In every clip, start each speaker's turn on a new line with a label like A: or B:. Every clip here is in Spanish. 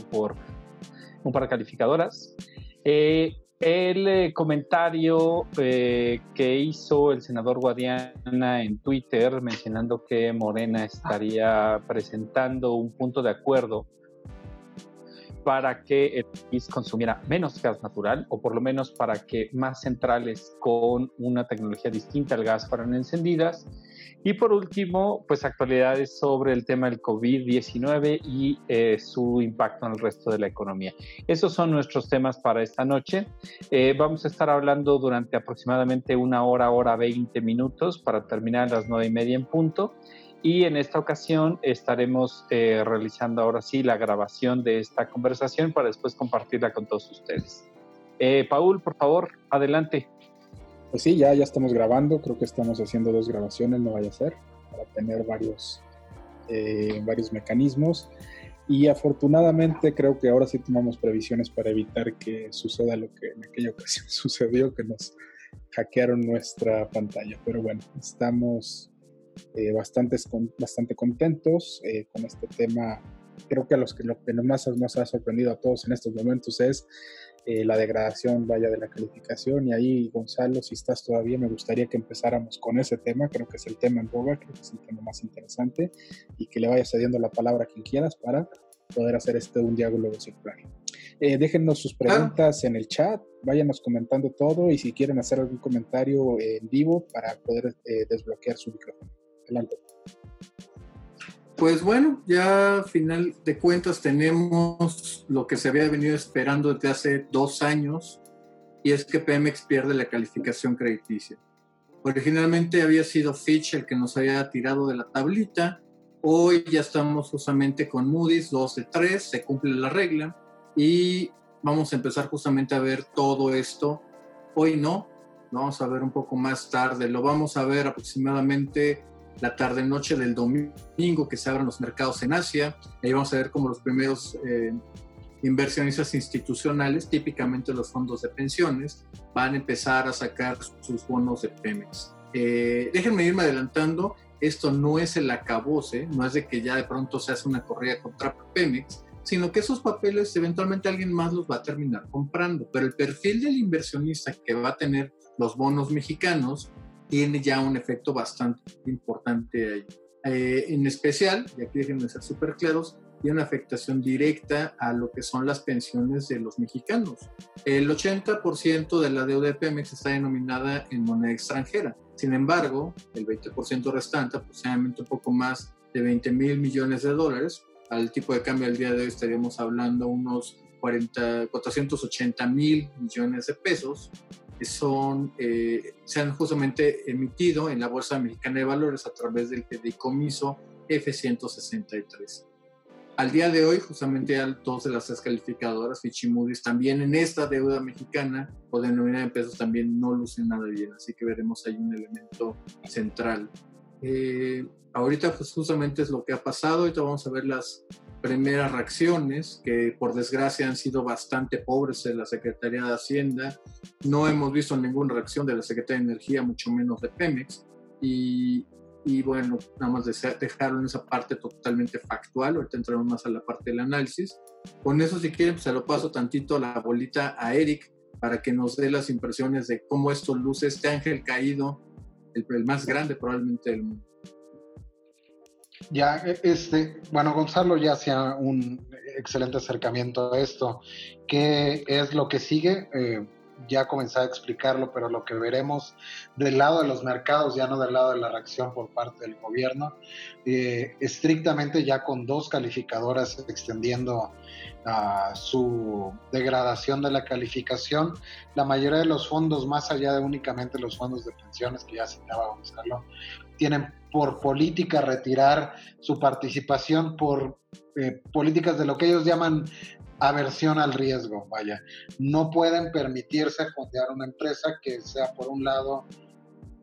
A: por un par de calificadoras. Eh, el eh, comentario eh, que hizo el senador Guadiana en Twitter mencionando que Morena estaría presentando un punto de acuerdo para que el país consumiera menos gas natural o por lo menos para que más centrales con una tecnología distinta al gas fueran encendidas. Y por último, pues actualidades sobre el tema del COVID-19 y eh, su impacto en el resto de la economía. Esos son nuestros temas para esta noche. Eh, vamos a estar hablando durante aproximadamente una hora, hora 20 minutos para terminar a las nueve y media en punto. Y en esta ocasión estaremos eh, realizando ahora sí la grabación de esta conversación para después compartirla con todos ustedes. Eh, Paul, por favor, adelante.
B: Pues sí, ya, ya estamos grabando, creo que estamos haciendo dos grabaciones, no vaya a ser, para tener varios, eh, varios mecanismos. Y afortunadamente creo que ahora sí tomamos previsiones para evitar que suceda lo que en aquella ocasión sucedió, que nos hackearon nuestra pantalla. Pero bueno, estamos eh, bastantes, bastante contentos eh, con este tema. Creo que, a los que lo que más nos ha sorprendido a todos en estos momentos es eh, la degradación vaya de la calificación. Y ahí, Gonzalo, si estás todavía, me gustaría que empezáramos con ese tema. Creo que es el tema en boga, creo que es el tema más interesante y que le vaya cediendo la palabra a quien quieras para poder hacer este un diálogo circular. Eh, déjennos sus preguntas en el chat, váyanos comentando todo y si quieren hacer algún comentario en vivo para poder desbloquear su micrófono. Adelante.
C: Pues bueno, ya final de cuentas tenemos lo que se había venido esperando desde hace dos años y es que Pemex pierde la calificación crediticia. Originalmente había sido Fitch el que nos había tirado de la tablita. Hoy ya estamos justamente con Moody's 2 de 3, se cumple la regla y vamos a empezar justamente a ver todo esto. Hoy no, lo vamos a ver un poco más tarde, lo vamos a ver aproximadamente la tarde-noche del domingo que se abran los mercados en Asia. Ahí vamos a ver como los primeros eh, inversionistas institucionales, típicamente los fondos de pensiones, van a empezar a sacar sus bonos de Pemex. Eh, déjenme irme adelantando, esto no es el acabose, no es de que ya de pronto se hace una corrida contra Pemex, sino que esos papeles eventualmente alguien más los va a terminar comprando, pero el perfil del inversionista que va a tener los bonos mexicanos tiene ya un efecto bastante importante ahí. Eh, en especial, y aquí déjenme ser súper claros, tiene una afectación directa a lo que son las pensiones de los mexicanos. El 80% de la deuda de Pemex está denominada en moneda extranjera. Sin embargo, el 20% restante, aproximadamente un poco más de 20 mil millones de dólares, al tipo de cambio del día de hoy estaríamos hablando unos 40, 480 mil millones de pesos, son, eh, se han justamente emitido en la Bolsa Mexicana de Valores a través del fideicomiso F-163. Al día de hoy, justamente dos de las tres calificadoras, Fitch y Moody's, también en esta deuda mexicana o denominada en pesos también no lucen nada bien, así que veremos ahí un elemento central. Eh, ahorita pues justamente es lo que ha pasado, ahorita vamos a ver las primeras reacciones, que por desgracia han sido bastante pobres en la Secretaría de Hacienda. No hemos visto ninguna reacción de la Secretaría de Energía, mucho menos de Pemex. Y, y bueno, nada más dejarlo en esa parte totalmente factual. Ahorita entramos más a la parte del análisis. Con eso, si quieren, pues se lo paso tantito la bolita a Eric para que nos dé las impresiones de cómo esto luce este ángel caído, el, el más grande probablemente del mundo.
D: Ya, e, este, bueno, Gonzalo ya hacía un excelente acercamiento a esto. ¿Qué es lo que sigue? Eh, ya comencé a explicarlo, pero lo que veremos del lado de los mercados, ya no del lado de la reacción por parte del gobierno, eh, estrictamente ya con dos calificadoras extendiendo uh, su degradación de la calificación, la mayoría de los fondos, más allá de únicamente los fondos de pensiones que ya citaba Gonzalo, tienen por política retirar su participación por eh, políticas de lo que ellos llaman aversión al riesgo, vaya. No pueden permitirse fondear una empresa que sea, por un lado,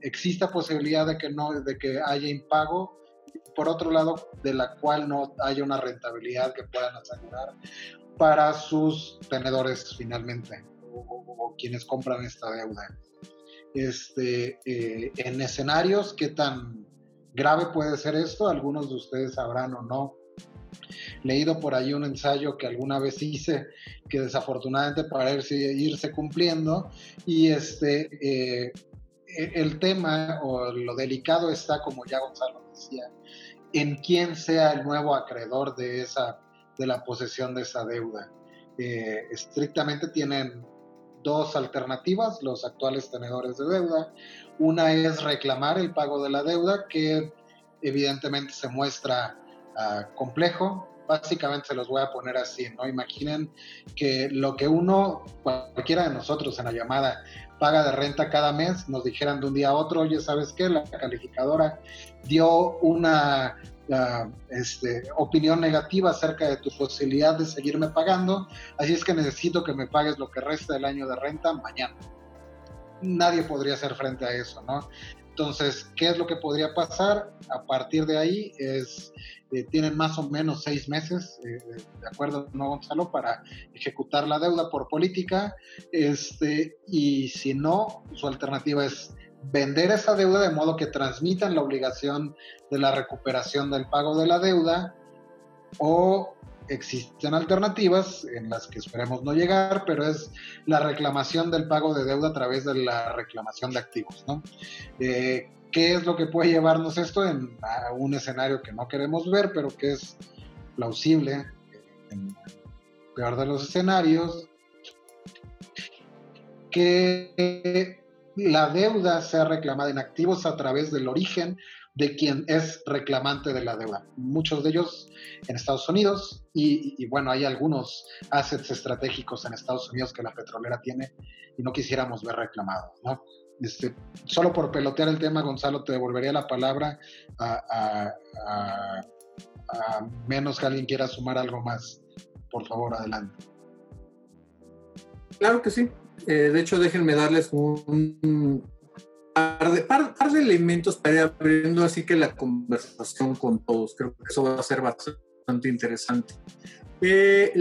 D: exista posibilidad de que, no, de que haya impago, por otro lado, de la cual no haya una rentabilidad que puedan asegurar para sus tenedores finalmente, o, quienes compran esta deuda. Este, eh, en escenarios, ¿qué tan grave puede ser esto? Algunos de ustedes sabrán o no leído por ahí un ensayo que alguna vez hice, que desafortunadamente parece irse cumpliendo, y este, eh, e, el tema o lo delicado está, como ya Gonzalo decía, en quién sea el nuevo acreedor de, esa, de la posesión de esa deuda. Eh, estrictamente tienen dos alternativas los actuales tenedores de deuda. Una es reclamar el pago de la deuda, que evidentemente se muestra ah, complejo. Básicamente se los voy a poner así, ¿no? Imaginen que lo que uno, cualquiera de nosotros en la llamada, paga de renta cada mes, nos dijeran de un día a otro, oye, ¿sabes qué? La calificadora dio una este, opinión negativa acerca de tu posibilidad de seguirme pagando, así es que necesito que me pagues lo que resta del año de renta mañana. Nadie podría hacer frente a eso, ¿no? Entonces, ¿qué es lo que podría pasar? A partir de ahí es, eh, tienen más o menos seis meses, eh, de acuerdo, ¿no, Gonzalo? Para ejecutar la deuda por política, este, y si no, su alternativa es vender esa deuda de modo que transmitan la obligación de la recuperación del pago de la deuda o existen alternativas en las que esperemos no llegar, pero es la reclamación del pago de deuda a través de la reclamación de activos. Eh, ¿Qué es lo que puede llevarnos esto en un escenario que no queremos ver, pero que es plausible en el peor de los escenarios? Que la deuda sea reclamada en activos a través del origen de quien es reclamante de la deuda. Muchos de ellos en Estados Unidos y, bueno, hay algunos assets estratégicos en Estados Unidos que la petrolera tiene y no quisiéramos ver reclamados, ¿no? Este, solo por pelotear el tema, Gonzalo, te devolvería la palabra a, menos que alguien quiera sumar algo más. Por favor, adelante.
C: Claro que sí. Eh, de hecho, déjenme darles un, par, de, par, de, elementos para ir abriendo así que la conversación con todos. Creo que eso va a ser bastante interesante. Eh,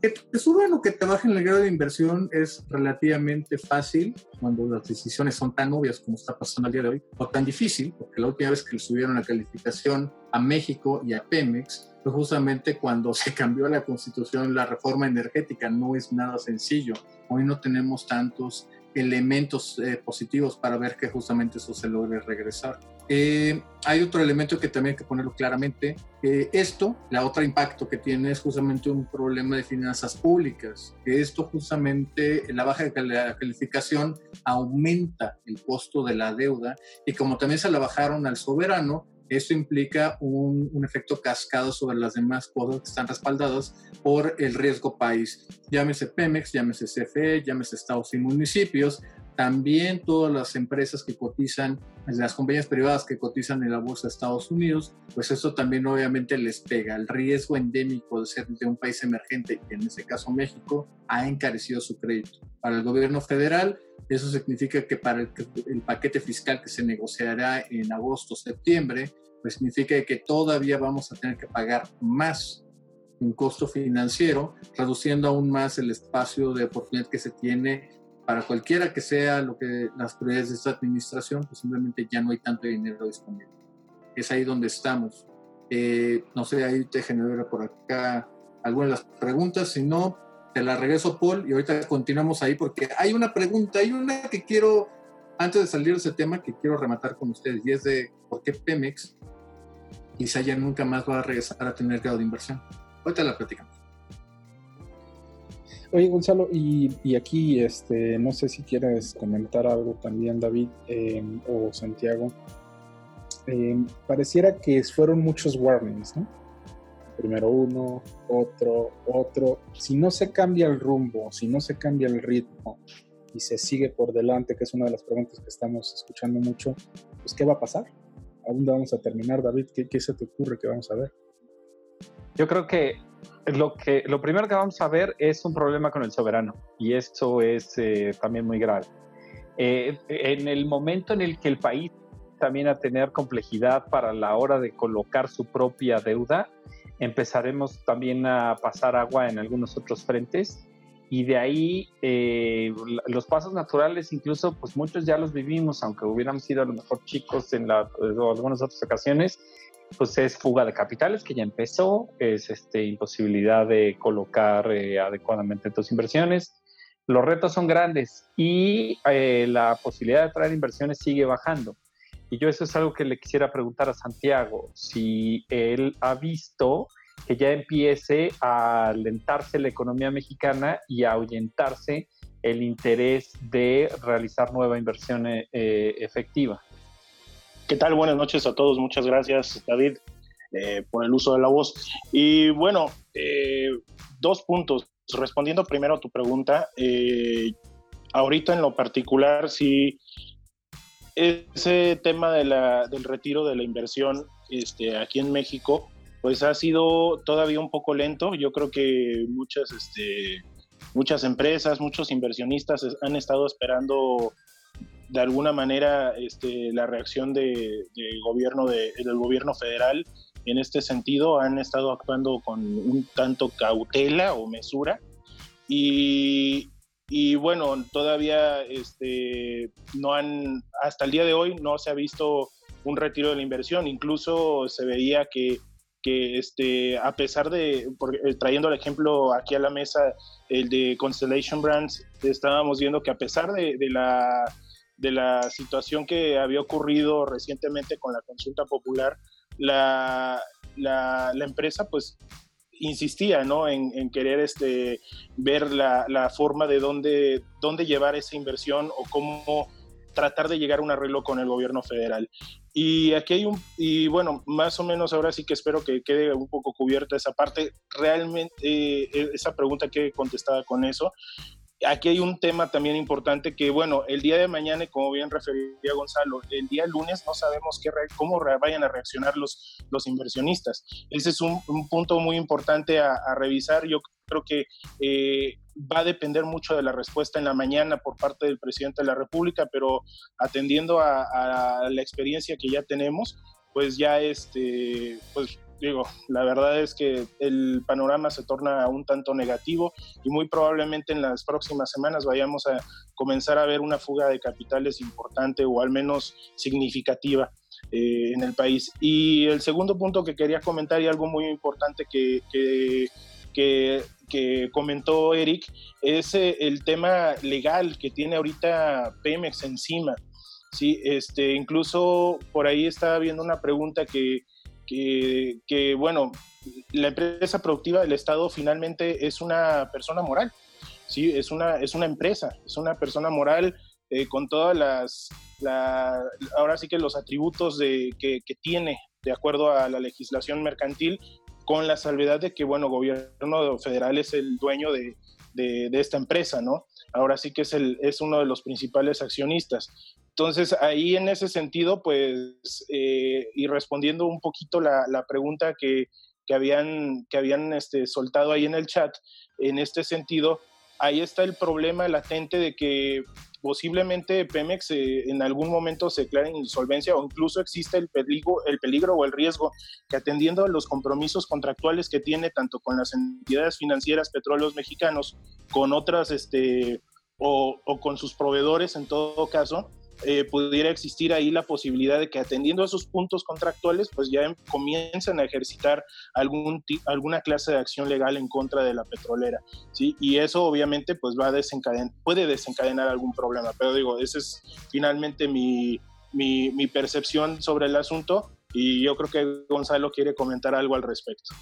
C: que te suban o que te bajen el grado de inversión es relativamente fácil cuando las decisiones son tan obvias como está pasando al día de hoy, o tan difícil, porque la última vez que le subieron la calificación a México y a Pemex fue justamente cuando se cambió la constitución, la reforma energética, no es nada sencillo. Hoy no tenemos tantos elementos eh, positivos para ver que justamente eso se logre regresar. Eh, hay otro elemento que también hay que ponerlo claramente. esto, la otra impacto que tiene es justamente un problema de finanzas públicas. Que esto justamente, la baja calificación aumenta el costo de la deuda y como también se la bajaron al soberano, eso implica un, efecto cascado sobre las demás cosas que están respaldadas por el riesgo país. Llámese Pemex, llámese CFE, llámese estados y municipios, también todas las empresas que cotizan, las compañías privadas que cotizan en la bolsa de Estados Unidos, pues eso también obviamente les pega. El riesgo endémico de ser de un país emergente, en este caso México, ha encarecido su crédito. Para el gobierno federal, eso significa que para el, el paquete fiscal que se negociará en agosto, septiembre, pues significa que todavía vamos a tener que pagar más un costo financiero, reduciendo aún más el espacio de oportunidad que se tiene para cualquiera que sea lo que las prioridades de esta administración, pues simplemente ya no hay tanto dinero disponible. Es ahí donde estamos. Eh, no sé, ahí te genera por acá algunas de las preguntas, si no, te la regreso, Paul, y ahorita continuamos ahí porque hay una pregunta, hay una que quiero, antes de salir de ese tema, que quiero rematar con ustedes, y es de por qué Pemex quizá ya nunca más va a regresar a tener grado de inversión. Ahorita la platicamos.
B: Oye, Gonzalo, y, aquí este, no sé si quieres comentar algo también, David em, o Santiago. Em, pareciera que fueron muchos warnings, ¿no? Primero uno, otro, otro. Si no se cambia el rumbo, si no se cambia el ritmo y se sigue por delante, que es una de las preguntas que estamos escuchando mucho, pues ¿qué va a pasar? ¿A dónde vamos a terminar, David? ¿Qué, qué se te ocurre que vamos a ver?
A: Yo creo que lo, que, lo primero que vamos a ver es un problema con el soberano y esto es eh, también muy grave. Eh, en el momento en el que el país también a tener complejidad para la hora de colocar su propia deuda, empezaremos también a pasar agua en algunos otros frentes y de ahí eh, los pasos naturales incluso pues muchos ya los vivimos aunque hubiéramos sido a lo mejor chicos en la, algunas otras ocasiones pues es fuga de capitales que ya empezó, es este, imposibilidad de colocar eh, adecuadamente tus inversiones. Los retos son grandes y eh, la posibilidad de atraer inversiones sigue bajando. Y yo eso es algo que le quisiera preguntar a Santiago, si él ha visto que ya empiece a alentarse la economía mexicana y a ahuyentarse el interés de realizar nueva inversión eh, efectiva.
E: ¿Qué tal? Buenas noches a todos. Muchas gracias, David, eh, por el uso de la voz. Y bueno, eh, dos puntos. Respondiendo primero a tu pregunta, eh, ahorita en lo particular, sí, ese tema de la, del retiro de la inversión este, aquí en México, pues ha sido todavía un poco lento. Yo creo que muchas, este, muchas empresas, muchos inversionistas han estado esperando de alguna manera este, la reacción de, gobierno de, del gobierno federal en este sentido han estado actuando con un tanto cautela o mesura. Y, bueno, todavía este, no han, hasta el día de hoy no se ha visto un retiro de la inversión, incluso se veía que, este, a pesar de, eh, trayendo el ejemplo aquí a la mesa, el de Constellation Brands, estábamos viendo que a pesar de la de la situación que había ocurrido recientemente con la consulta popular, la, la, empresa pues insistía ¿no? en, querer este, ver la, la, forma de dónde, dónde llevar esa inversión o cómo tratar de llegar a un arreglo con el gobierno federal. Y aquí hay un, y bueno, más o menos ahora sí que espero que quede un poco cubierta esa parte. Realmente eh, esa pregunta que contestada con eso aquí hay un tema también importante que, bueno, el día de mañana, como bien refería Gonzalo, el día lunes no sabemos qué cómo vayan a reaccionar los, los inversionistas. Ese es un, punto muy importante a, revisar. Yo creo que eh, va a depender mucho de la respuesta en la mañana por parte del presidente de la República, pero atendiendo a, a la experiencia que ya tenemos, pues ya este, pues digo, la verdad es que el panorama se torna un tanto negativo y muy probablemente en las próximas semanas vayamos a comenzar a ver una fuga de capitales importante o al menos significativa eh, en el país. Y el segundo punto que quería comentar y algo muy importante que, que, que, comentó Eric es eh, el tema legal que tiene ahorita Pemex encima. Sí, este, incluso por ahí estaba viendo una pregunta que, que, bueno, la empresa productiva del Estado finalmente es una persona moral, ¿sí? es, una, es una empresa, es una persona moral eh, con todas las, ahora sí que los atributos de, que, tiene de acuerdo a la legislación mercantil, con la salvedad de que, bueno, gobierno federal es el dueño de, de, de esta empresa, ¿no? Ahora sí que es, el, es uno de los principales accionistas. Entonces, ahí en ese sentido, pues, eh, y respondiendo un poquito la, pregunta que, que, habían, que habían este, soltado ahí en el chat, en este sentido, ahí está el problema latente de que posiblemente Pemex eh, en algún momento se declare en insolvencia o incluso existe el peligro, el peligro o el riesgo que atendiendo a los compromisos contractuales que tiene tanto con las entidades financieras petróleos mexicanos, con otras, este, o con sus proveedores en todo caso, eh, pudiera existir ahí la posibilidad de que atendiendo a esos puntos contractuales, pues ya em, comiencen a ejercitar algún alguna clase de acción legal en contra de la petrolera, ¿sí? Y eso obviamente pues va a desencadenar, puede desencadenar algún problema, pero digo, esa es finalmente mi, mi, percepción sobre el asunto y yo creo que Gonzalo quiere comentar algo al respecto.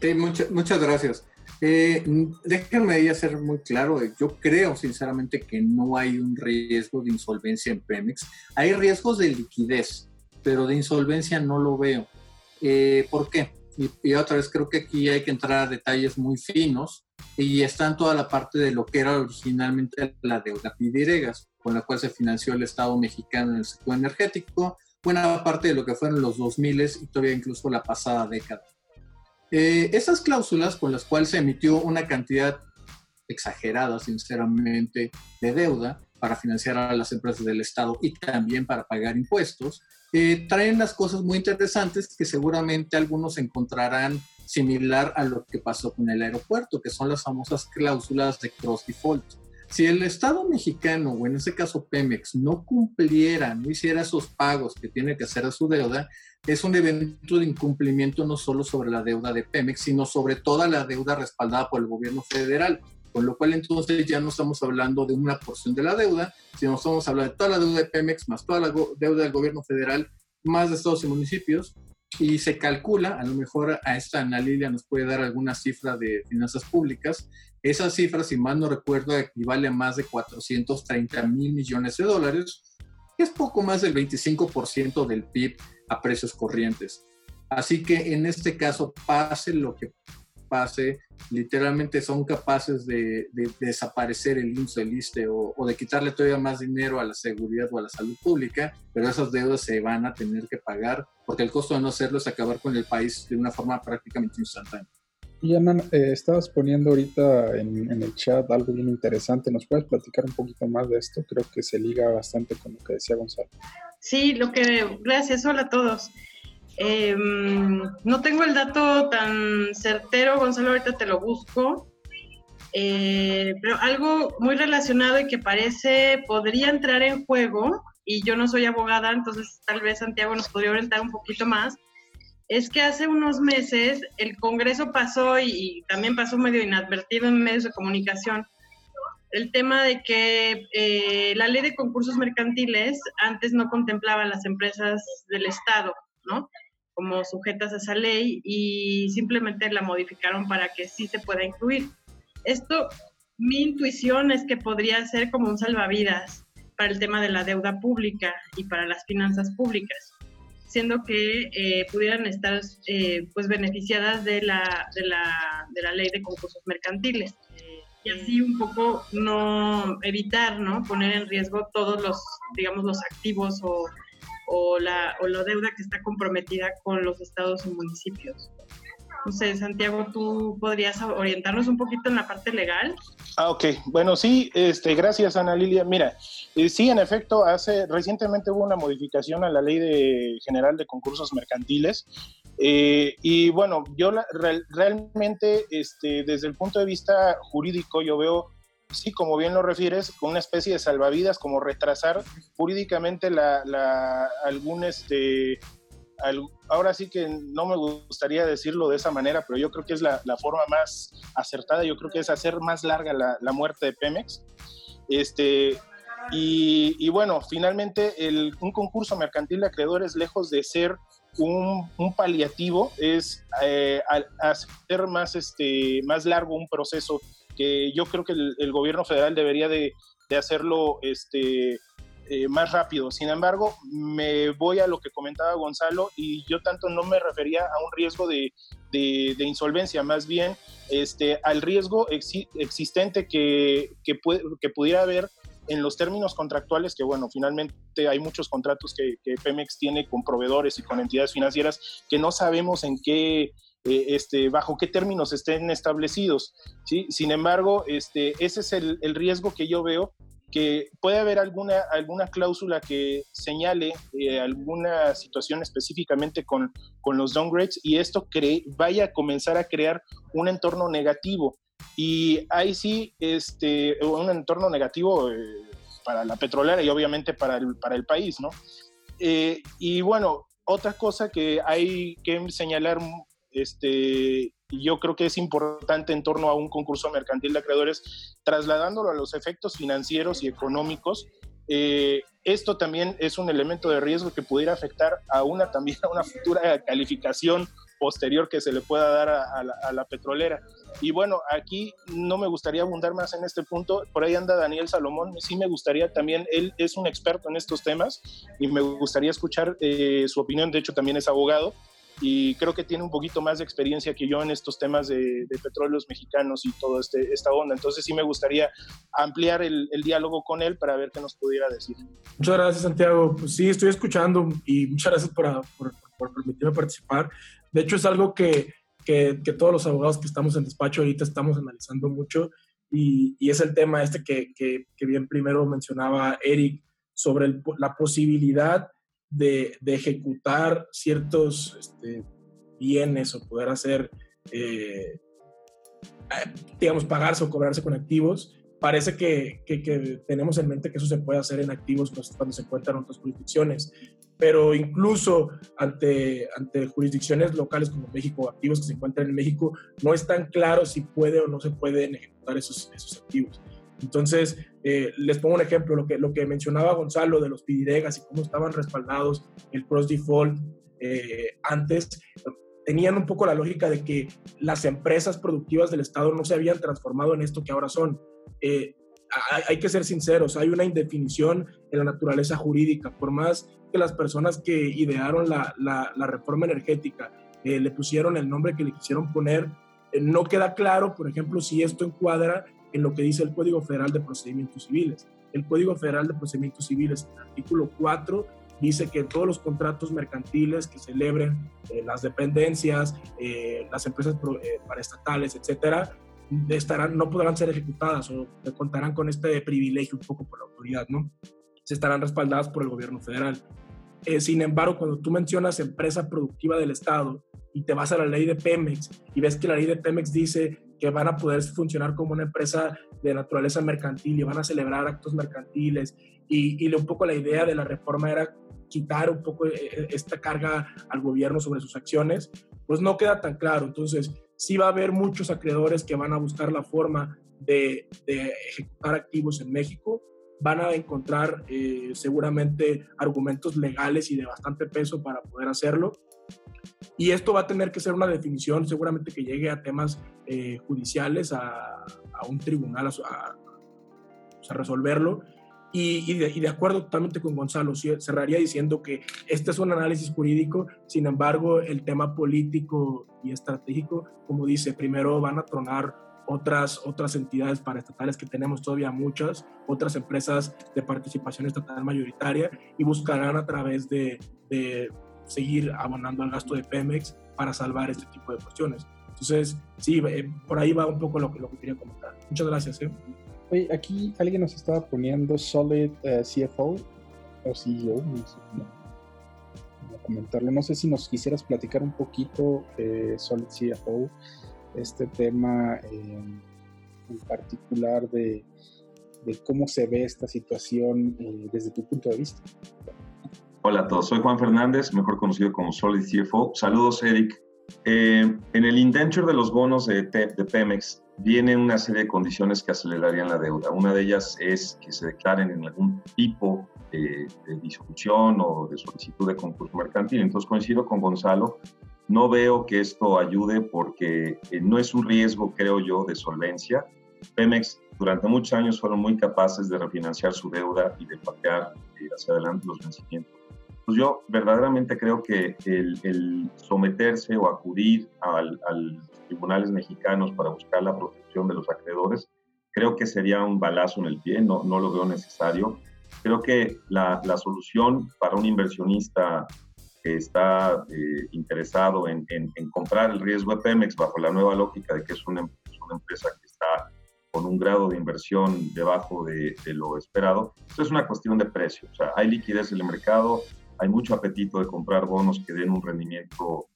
C: Sí, muchas, muchas gracias. Eh, déjenme hacer muy claro, eh, yo creo sinceramente que no hay un riesgo de insolvencia en Pemex. Hay riesgos de liquidez, pero de insolvencia no lo veo. Eh, ¿Por qué? Y, otra vez creo que aquí hay que entrar a detalles muy finos y está en toda la parte de lo que era originalmente la deuda Pidiregas, con la cual se financió el Estado mexicano en el sector energético, buena parte de lo que fueron los 2000 y todavía incluso la pasada década. Eh, esas cláusulas con las cuales se emitió una cantidad exagerada, sinceramente, de deuda para financiar a las empresas del Estado y también para pagar impuestos, eh, traen las cosas muy interesantes que seguramente algunos encontrarán similar a lo que pasó con el aeropuerto, que son las famosas cláusulas de cross default. Si el Estado mexicano, o en este caso Pemex, no cumpliera, no hiciera esos pagos que tiene que hacer a su deuda, es un evento de incumplimiento no solo sobre la deuda de Pemex, sino sobre toda la deuda respaldada por el gobierno federal. Con lo cual entonces ya no estamos hablando de una porción de la deuda, sino estamos hablando de toda la deuda de Pemex, más toda la deuda del gobierno federal, más de estados y municipios, y se calcula, a lo mejor a esta Ana Lilia nos puede dar alguna cifra de finanzas públicas, esa cifra, si mal no recuerdo, equivale a más de 430 mil millones de dólares, que es poco más del 25% del PIB a precios corrientes. Así que en este caso, pase lo que pase, literalmente son capaces de, desaparecer el IMSS, el ISTE o, de quitarle todavía más dinero a la seguridad o a la salud pública, pero esas deudas se van a tener que pagar porque el costo de no hacerlo es acabar con el país de una forma prácticamente instantánea.
B: Y Ana, eh, estabas poniendo ahorita en, el chat algo bien interesante. ¿Nos puedes platicar un poquito más de esto? Creo que se liga bastante con lo que decía Gonzalo.
F: Sí, lo que. Gracias, hola a todos. Em, no tengo el dato tan certero, Gonzalo, ahorita te lo busco. Eh, pero algo muy relacionado y que parece podría entrar en juego, y yo no soy abogada, entonces tal vez Santiago nos podría orientar un poquito más, es que hace unos meses el Congreso pasó y, también pasó medio inadvertido en medios de comunicación el tema de que eh, la ley de concursos mercantiles antes no contemplaba las empresas del Estado, ¿no? como sujetas a esa ley y simplemente la modificaron para que sí se pueda incluir. Esto, mi intuición es que podría ser como un salvavidas para el tema de la deuda pública y para las finanzas públicas, siendo que eh, pudieran estar eh, pues beneficiadas de la, de, la, de la ley de concursos mercantiles y así un poco no evitar, ¿no? Poner en riesgo todos los, digamos, los activos o o la, o la deuda que está comprometida con los estados y municipios. No Santiago, ¿tú podrías orientarnos un poquito en la parte legal?
E: Ah, ok. Bueno, sí, este, gracias, Ana Lilia. Mira, eh, sí, en efecto, hace recientemente hubo una modificación a la ley de, general de concursos mercantiles. Eh, y bueno, yo realmente, este, desde el punto de vista jurídico, yo veo sí, como bien lo refieres, una especie de salvavidas, como retrasar jurídicamente la, algún, este, ahora sí que no me gustaría decirlo de esa manera, pero yo creo que es la, forma más acertada, yo creo que es hacer más larga la, muerte de Pemex. Este, y, bueno, finalmente un concurso mercantil de acreedores, lejos de ser un, paliativo, es eh, hacer más, este, más largo un proceso que yo creo que el, gobierno federal debería de, hacerlo este, eh, más rápido. Sin embargo, me voy a lo que comentaba Gonzalo y yo tanto no me refería a un riesgo de, insolvencia, más bien este, al riesgo existente que, que, que, pudiera haber en los términos contractuales, que bueno, finalmente hay muchos contratos que, que Pemex tiene con proveedores y con entidades financieras que no sabemos en qué eh, este, bajo qué términos estén establecidos. ¿sí? Sin embargo, este, ese es el, riesgo que yo veo, que puede haber alguna, alguna cláusula que señale eh, alguna situación específicamente con, con los downgrades y esto vaya a comenzar a crear un entorno negativo. Y ahí sí, este, un entorno negativo eh, para la petrolera y obviamente para el, para el país, ¿no? y bueno, otra cosa que hay que señalar este, yo creo que es importante en torno a un concurso mercantil de acreedores, trasladándolo a los efectos financieros y económicos. Eh, esto también es un elemento de riesgo que pudiera afectar a una también a una futura calificación posterior que se le pueda dar a, la, petrolera. Y bueno, aquí no me gustaría abundar más en este punto. Por ahí anda Daniel Salomón. Sí me gustaría también, él es un experto en estos temas y me gustaría escuchar eh, su opinión. De hecho, también es abogado y creo que tiene un poquito más de experiencia que yo en estos temas de, petróleos mexicanos y toda este, esta onda. Entonces sí me gustaría ampliar el, diálogo con él para ver qué nos pudiera decir.
G: Muchas gracias, Santiago. Pues sí, estoy escuchando y muchas gracias por, por, permitirme participar. De hecho, es algo que, que, que, todos los abogados que estamos en despacho ahorita estamos analizando mucho y, y es el tema este que, que, bien primero mencionaba Eric sobre la posibilidad de, ejecutar ciertos este, bienes o poder hacer, eh, digamos, pagarse o cobrarse con activos parece que, que, tenemos en mente que eso se puede hacer en activos cuando se encuentran en otras jurisdicciones. Pero incluso ante, ante jurisdicciones locales como México, activos que se encuentran en México, no es tan claro si puede o no se pueden ejecutar esos, esos activos. Entonces, eh, les pongo un ejemplo, lo que, lo que mencionaba Gonzalo de los pidiregas y cómo estaban respaldados el cross default eh, antes, tenían un poco la lógica de que las empresas productivas del Estado no se habían transformado en esto que ahora son. Eh, hay, que ser sinceros, hay una indefinición en la naturaleza jurídica, por más que las personas que idearon la, la, reforma energética eh, le pusieron el nombre que le quisieron poner, eh, no queda claro, por ejemplo, si esto encuadra en lo que dice el Código Federal de Procedimientos Civiles. El Código Federal de Procedimientos Civiles, en el artículo 4, dice que todos los contratos mercantiles que celebren las dependencias, las empresas paraestatales, etcétera, estarán, no podrán ser ejecutadas o contarán con este privilegio un poco por la autoridad, ¿no? Se estarán respaldadas por el gobierno federal. Eh, sin embargo, cuando tú mencionas empresa productiva del Estado y te vas a la ley de Pemex y ves que la ley de Pemex dice que van a poder funcionar como una empresa de naturaleza mercantil y van a celebrar actos mercantiles y, y un poco la idea de la reforma era quitar un poco eh, esta carga al gobierno sobre sus acciones, pues no queda tan claro. Entonces, sí va a haber muchos acreedores que van a buscar la forma de, ejecutar activos en México, van a encontrar eh, seguramente argumentos legales y de bastante peso para poder hacerlo. Y esto va a tener que ser una definición seguramente que llegue a temas eh, judiciales, a, un tribunal, a, a resolverlo. Y, de, acuerdo totalmente con Gonzalo, cerraría diciendo que este es un análisis jurídico, sin embargo, el tema político y estratégico, como dice, primero van a tronar otras, otras entidades paraestatales que tenemos todavía muchas, otras empresas de participación estatal mayoritaria y buscarán a través de seguir abonando al gasto de Pemex para salvar este tipo de cuestiones. Entonces, sí, eh, por ahí va un poco lo lo que quería comentar. Muchas gracias. ¿eh?
B: Oye, aquí alguien nos estaba poniendo Solid eh, CFO o CEO, no sé cómo, comentarlo. No sé si nos quisieras platicar un poquito, Solid CFO, este tema eh, en particular de, cómo se ve esta situación desde tu punto de vista.
H: Hola a todos, soy Juan Fernández, mejor conocido como Solid CFO. Saludos, Eric. en el indenture de los bonos de, de Pemex, viene una serie de condiciones que acelerarían la deuda. Una de ellas es que se declaren en algún tipo de, discusión o de solicitud de concurso mercantil. Entonces coincido con Gonzalo, no veo que esto ayude porque eh, no es un riesgo, creo yo, de solvencia. Pemex durante muchos años fueron muy capaces de refinanciar su deuda y de patear eh, hacia adelante los vencimientos. Pues yo verdaderamente creo que el, someterse o acudir a los tribunales mexicanos para buscar la protección de los acreedores, creo que sería un balazo en el pie, no, no lo veo necesario. Creo que la, la solución para un inversionista que está eh, interesado en, en, comprar el riesgo de Pemex bajo la nueva lógica de que es una, una empresa que está con un grado de inversión debajo de, de, lo esperado, eso es una cuestión de precio. O sea, hay liquidez en el mercado, hay mucho apetito de comprar bonos que den un rendimiento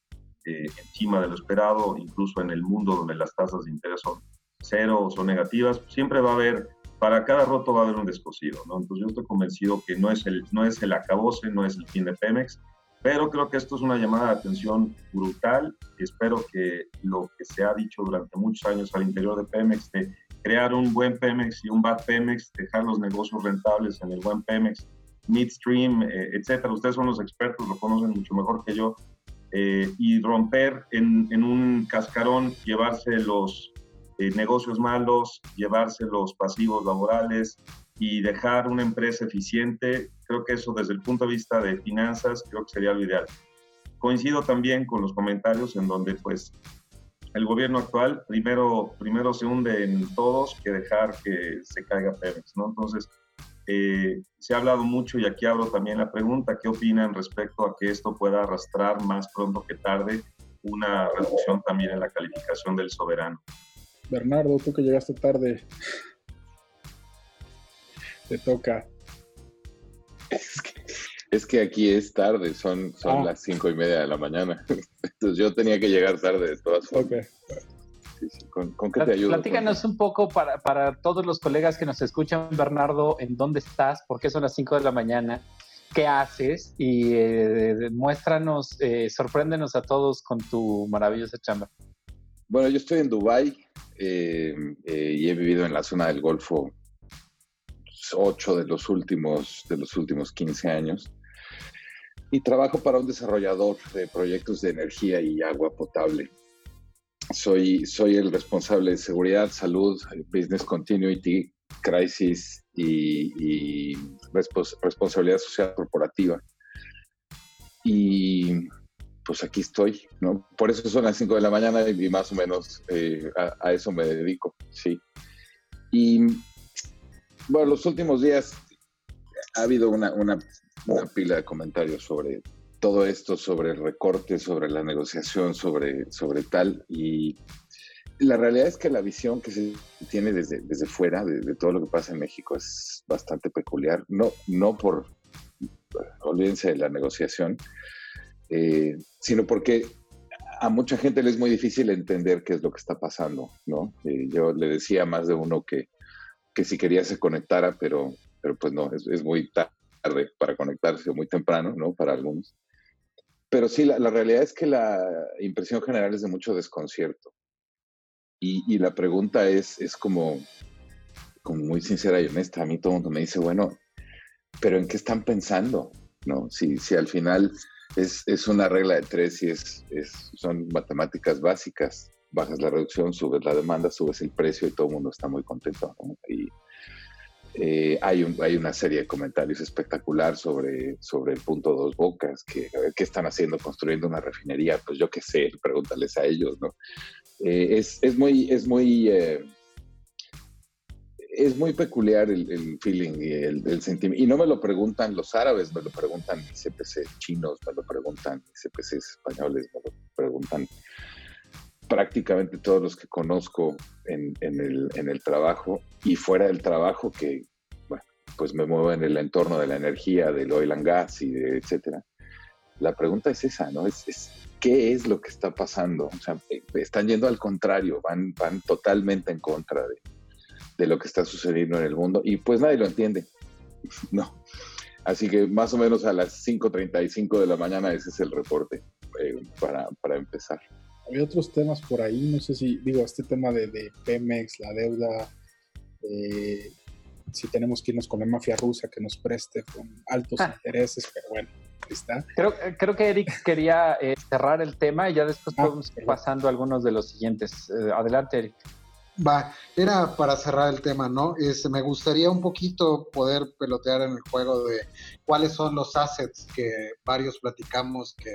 H: eh, encima de lo esperado, incluso en el mundo donde las tasas de interés son cero o son negativas, siempre va a haber, para cada roto va a haber un descosido, ¿no? Entonces yo estoy convencido que no es el, no es el acabose, no es el fin de Pemex, pero creo que esto es una llamada de atención brutal. Espero que lo que se ha dicho durante muchos años al interior de Pemex, de crear un buen Pemex y un bad Pemex, dejar los negocios rentables en el buen Pemex, midstream, eh, etcétera. Ustedes son los expertos, lo conocen mucho mejor que yo. Eh, y romper en, en, un cascarón, llevarse los eh, negocios malos, llevarse los pasivos laborales y dejar una empresa eficiente, creo que eso desde el punto de vista de finanzas, creo que sería lo ideal. Coincido también con los comentarios en donde pues el gobierno actual primero, primero se hunde en todos que dejar que se caiga Pemex, ¿no? Entonces, eh, se ha hablado mucho y aquí abro también la pregunta, ¿qué opinan respecto a que esto pueda arrastrar más pronto que tarde una reducción también en la calificación del soberano?
B: Bernardo, tú que llegaste tarde, te toca.
I: Es que, aquí es tarde, son, son ah. las cinco y media de la mañana. Entonces yo tenía que llegar tarde de todas formas. Sí, sí. ¿Con, con qué te ayudo?
A: Platícanos un poco para, para todos los colegas que nos escuchan, Bernardo, en dónde estás, por qué son las 5 de la mañana, qué haces y eh, muéstranos, eh, sorpréndenos a todos con tu maravillosa chamba.
I: Bueno, yo estoy en Dubái eh, eh, y he vivido en la zona del Golfo ocho de los últimos de los últimos 15 años y trabajo para un desarrollador de proyectos de energía y agua potable. Soy, soy el responsable de seguridad, salud, business continuity, crisis y, y respons- responsabilidad social corporativa. Y pues aquí estoy, ¿no? Por eso son las 5 de la mañana y más o menos eh, a, eso me dedico, sí. Y bueno, los últimos días ha habido una pila de comentarios sobre todo esto, sobre el recorte, sobre la negociación, sobre, sobre tal. Y la realidad es que la visión que se tiene desde, desde fuera de, todo lo que pasa en México es bastante peculiar. No, no por, olvídense de la negociación, eh, sino porque a mucha gente le es muy difícil entender qué es lo que está pasando, ¿no? Eh, yo le decía a más de uno que, que si quería se conectara, pero, pero pues no, es, es muy tarde para conectarse, o muy temprano, ¿no? Para algunos. Pero sí, la, realidad es que la impresión general es de mucho desconcierto. Y, la pregunta es, es como, muy sincera y honesta. A mí todo el mundo me dice, bueno, pero ¿en qué están pensando? ¿No? Si, al final es, una regla de tres y es, son matemáticas básicas. Bajas la reducción, subes la demanda, subes el precio y todo el mundo está muy contento. Y eh, hay, un, hay una serie de comentarios espectacular sobre, sobre el punto dos bocas, que qué están haciendo construyendo una refinería, pues yo qué sé, pregúntales a ellos, ¿no? Eh, es, es muy, es muy, eh, es muy peculiar el, el feeling y el, sentimiento. Y no me lo preguntan los árabes, me lo preguntan CPC chinos, me lo preguntan CPC españoles, me lo preguntan prácticamente todos los que conozco en, el, en el trabajo y fuera del trabajo que, pues me muevo en el entorno de la energía, del oil and gas y de etcétera. La pregunta es esa, ¿no? Es, es ¿qué es lo que está pasando? O sea, eh, están yendo al contrario, van, van totalmente en contra de, de lo que está sucediendo en el mundo y pues nadie lo entiende, ¿no? Así que más o menos a las 5.35 de la mañana ese es el reporte eh, para, para empezar.
B: Había otros temas por ahí, no sé si, digo, este tema de, de Pemex, la deuda, eh, si tenemos que irnos con la mafia rusa que nos preste con altos
A: Ah.
B: intereses, pero bueno, ahí está.
A: Creo, creo que Eric quería eh, cerrar el tema y ya después
B: Ah,
A: podemos ir pasando a algunos de los siguientes. Eh, adelante, Eric.
D: Va, era para cerrar el tema, ¿no? Es, me gustaría un poquito poder pelotear en el juego de cuáles son los assets que varios platicamos que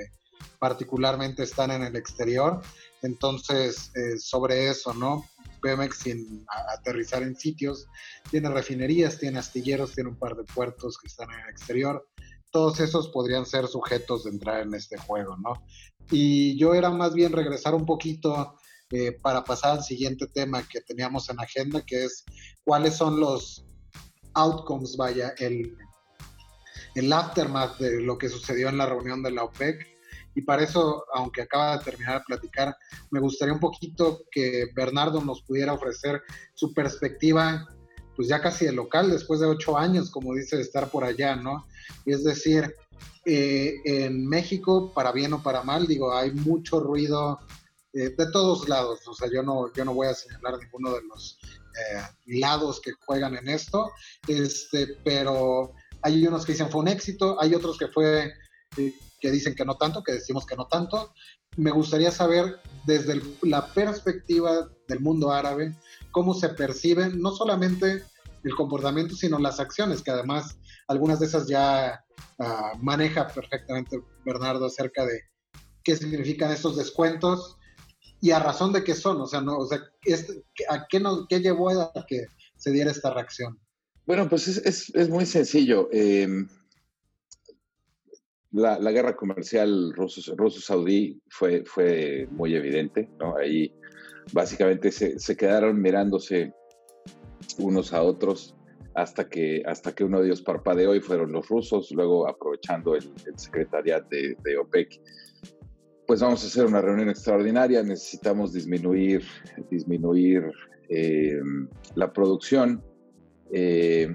D: particularmente están en el exterior. Entonces, eh, sobre eso, ¿no? Pemex sin aterrizar en sitios, tiene refinerías, tiene astilleros, tiene un par de puertos que están en el exterior. Todos esos podrían ser sujetos de entrar en este juego, ¿no? Y yo era más bien regresar un poquito eh, para pasar al siguiente tema que teníamos en agenda, que es cuáles son los outcomes, vaya, el, el aftermath de lo que sucedió en la reunión de la OPEC. Y para eso, aunque acaba de terminar de platicar, me gustaría un poquito que Bernardo nos pudiera ofrecer su perspectiva, pues ya casi de local, después de ocho años, como dice, de estar por allá, ¿no? Es decir, eh, en México, para bien o para mal, digo, hay mucho ruido eh, de todos lados. O sea, yo no, yo no voy a señalar ninguno de los eh, lados que juegan en esto, este, pero hay unos que dicen fue un éxito, hay otros que fue eh, que dicen que no tanto, que decimos que no tanto. Me gustaría saber desde la perspectiva del mundo árabe cómo se perciben no solamente el comportamiento, sino las acciones, que además algunas de esas ya ah, maneja perfectamente Bernardo acerca de qué significan estos descuentos y a razón de qué son, o sea, no, o sea, ¿a qué, nos, qué llevó a que se diera esta reacción?
I: Bueno, pues es, es, muy sencillo. Eh, la, guerra comercial ruso-saudí fue, fue muy evidente, ¿no? Ahí básicamente se, se, quedaron mirándose unos a otros hasta que, hasta que uno de ellos parpadeó y fueron los rusos, luego aprovechando el, el secretariat de, de OPEC, pues vamos a hacer una reunión extraordinaria, necesitamos disminuir, disminuir eh, la producción. Eh,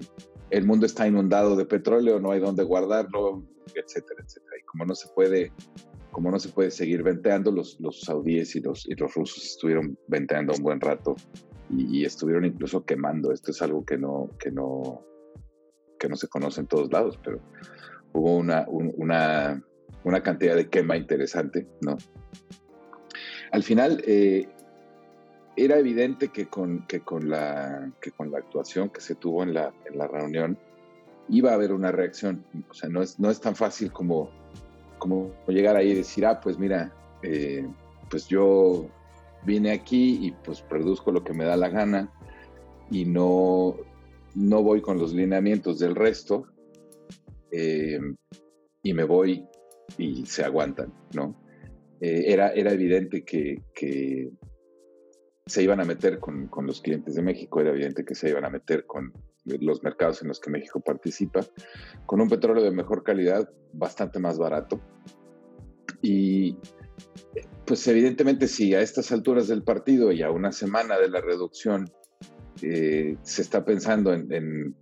I: el mundo está inundado de petróleo, no hay dónde guardarlo, etcétera, etcétera. Y como no se puede, como no se puede seguir venteando, los, los saudíes y los, y los rusos estuvieron venteando un buen rato y, estuvieron incluso quemando. Esto es algo que no, que no, que no se conoce en todos lados, pero hubo una, una una cantidad de quema interesante, ¿no? Al final, eh, era evidente que con, que, con la, que con la actuación que se tuvo en la, en la reunión iba a haber una reacción. O sea, no es, no es tan fácil como, como llegar ahí y decir, ah, pues mira, eh, pues yo vine aquí y pues produzco lo que me da la gana y no, no voy con los lineamientos del resto eh, y me voy y se aguantan, ¿no? Eh, era, era evidente que, se iban a meter con, los clientes de México, era evidente que se iban a meter con los mercados en los que México participa, con un petróleo de mejor calidad, bastante más barato. Y pues evidentemente si a estas alturas del partido y a una semana de la reducción eh, se está pensando en,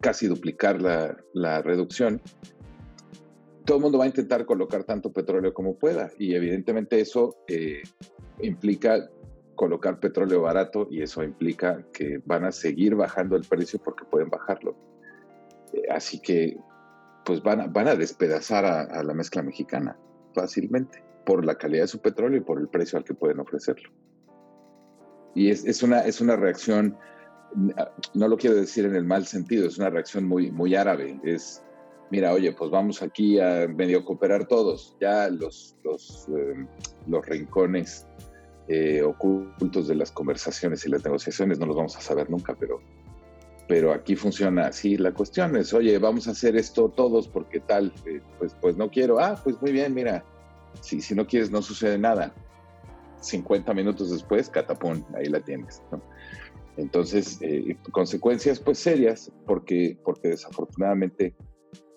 I: casi duplicar la, la reducción, todo el mundo va a intentar colocar tanto petróleo como pueda y evidentemente eso eh, implica colocar petróleo barato y eso implica que van a seguir bajando el precio porque pueden bajarlo. Eh, así que pues van a, van a despedazar a, la mezcla mexicana fácilmente por la calidad de su petróleo y por el precio al que pueden ofrecerlo. Y es, es, una, es una reacción, no lo quiero decir en el mal sentido, es una reacción muy, muy árabe, es mira, oye, pues vamos aquí a medio cooperar todos, ya los, los, em, los rincones eh, ocultos de las conversaciones y las negociaciones no los vamos a saber nunca, pero, pero aquí funciona así. La cuestión es, oye, vamos a hacer esto todos porque tal, eh, pues, pues no quiero, ah, pues muy bien, mira, si, si no quieres no sucede nada. 50 minutos después, catapum, ahí la tienes. Entonces, eh, consecuencias pues serias, porque, porque desafortunadamente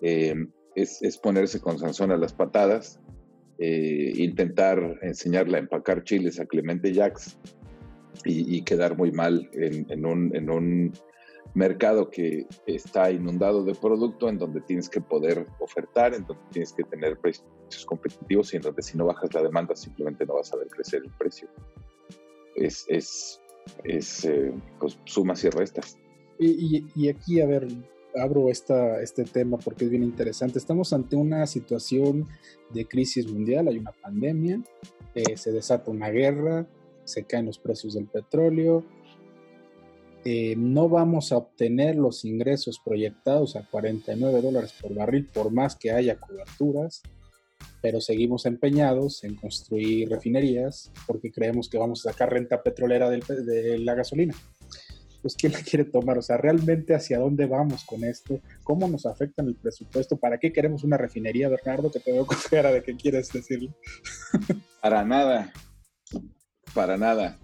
I: eh, es, ponerse con Sansón a las patadas, eh, intentar enseñarle a empacar chiles a Clemente Jacks y, quedar muy mal en, un, mercado que está inundado de producto, en donde tienes que poder ofertar, en donde tienes que tener precios competitivos y en donde si no bajas la demanda simplemente no vas a ver crecer el precio. Es, es, eh, pues, sumas y restas.
B: Y, y, aquí, a ver, abro esta, este tema porque es bien interesante. Estamos ante una situación de crisis mundial, hay una pandemia, eh, se desata una guerra, se caen los precios del petróleo, eh, no vamos a obtener los ingresos proyectados a 49 dólares por barril por más que haya coberturas, pero seguimos empeñados en construir refinerías porque creemos que vamos a sacar renta petrolera de la gasolina pues ¿quién la quiere tomar? O sea, realmente hacia dónde vamos con esto, cómo nos afecta en el presupuesto, para qué queremos una refinería, Bernardo, que te veo con cara de qué quieres decirle.
I: para nada, para nada.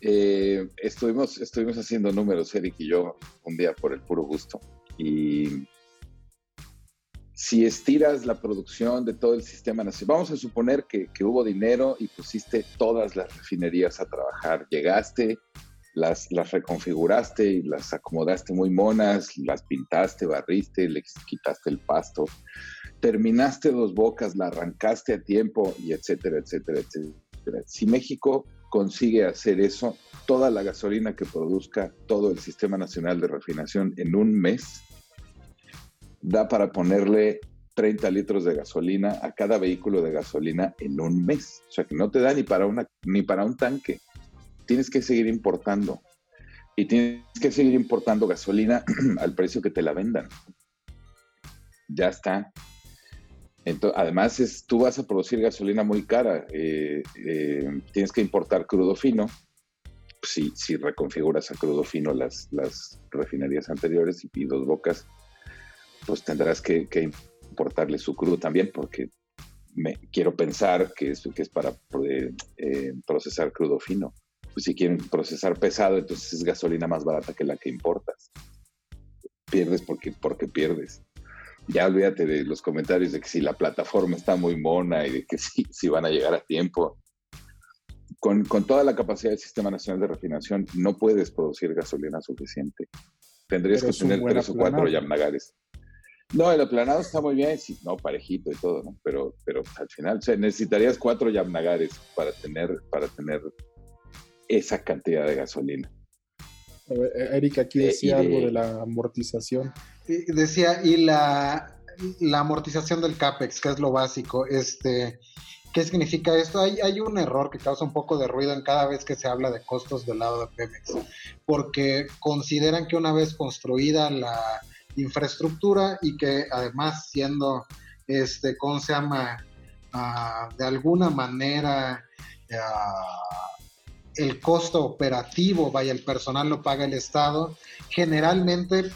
I: Eh, estuvimos, estuvimos haciendo números, Eric y yo, un día por el puro gusto. Y si estiras la producción de todo el sistema nacional, vamos a suponer que, que hubo dinero y pusiste todas las refinerías a trabajar, llegaste las, las reconfiguraste y las acomodaste muy monas, las pintaste, barriste, le quitaste el pasto, terminaste dos bocas, la arrancaste a tiempo y etcétera, etcétera, etcétera. Si México consigue hacer eso, toda la gasolina que produzca todo el Sistema Nacional de Refinación en un mes, da para ponerle 30 litros de gasolina a cada vehículo de gasolina en un mes. O sea que no te da ni para, una, ni para un tanque tienes que seguir importando. Y tienes que seguir importando gasolina al precio que te la vendan. Ya está. Entonces, además, es, tú vas a producir gasolina muy cara. Eh, eh, tienes que importar crudo fino. Si, si reconfiguras a crudo fino las, las refinerías anteriores y, dos bocas, pues tendrás que, importarle su crudo también, porque me, quiero pensar que es, que es para eh, procesar crudo fino pues si quieren procesar pesado, entonces es gasolina más barata que la que importas. Pierdes porque, porque pierdes. ya olvídate de los comentarios de que si la plataforma está muy mona y de que si, si van a llegar a tiempo. Con, con, toda la capacidad del Sistema Nacional de Refinación, no puedes producir gasolina suficiente. Tendrías que tener tres o cuatro Yamnagares. No, el aplanado está muy bien, sí, no, parejito y todo, ¿no? Pero, pero al final, o sea, necesitarías cuatro Yamnagares para tener, para tener esa cantidad de gasolina.
B: Erika aquí eh, decía algo de la amortización.
D: Decía, y la, la amortización del CAPEX, que es lo básico. Este, ¿Qué significa esto? Hay, hay un error que causa un poco de ruido en cada vez que se habla de costos del lado de Pemex, porque consideran que una vez construida la infraestructura y que además siendo, este, ¿cómo se llama? Ah, de alguna manera ah, el costo operativo, vaya, el personal lo paga el Estado, generalmente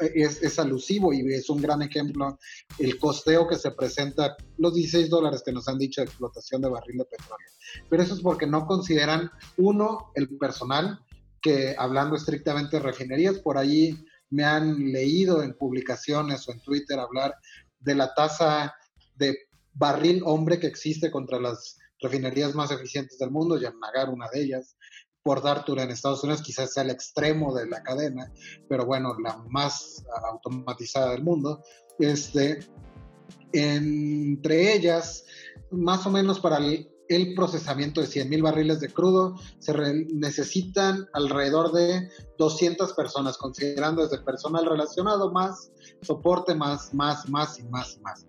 D: eh, es, alusivo y es un gran ejemplo el costeo que se presenta, los 16 dólares que nos han dicho de explotación de barril de petróleo. Pero eso es porque no consideran, uno, el personal, que hablando estrictamente de refinerías, por ahí me han leído en publicaciones o en Twitter hablar de la tasa de barril hombre que existe contra las refinerías más eficientes del mundo, Yamnagar una de ellas, Port Arthur en Estados Unidos quizás sea el extremo de la cadena, pero bueno, la más automatizada del mundo. Este, entre ellas, más o menos para el, procesamiento de 100 mil barriles de crudo, se necesitan alrededor de 200 personas, considerando desde personal relacionado más soporte, más, más, más y más más.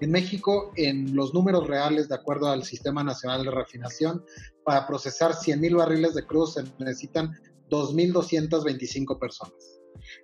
D: En México, en los números reales, de acuerdo al Sistema Nacional de Refinación, para procesar 100 barriles de crudo se necesitan 2.225 personas.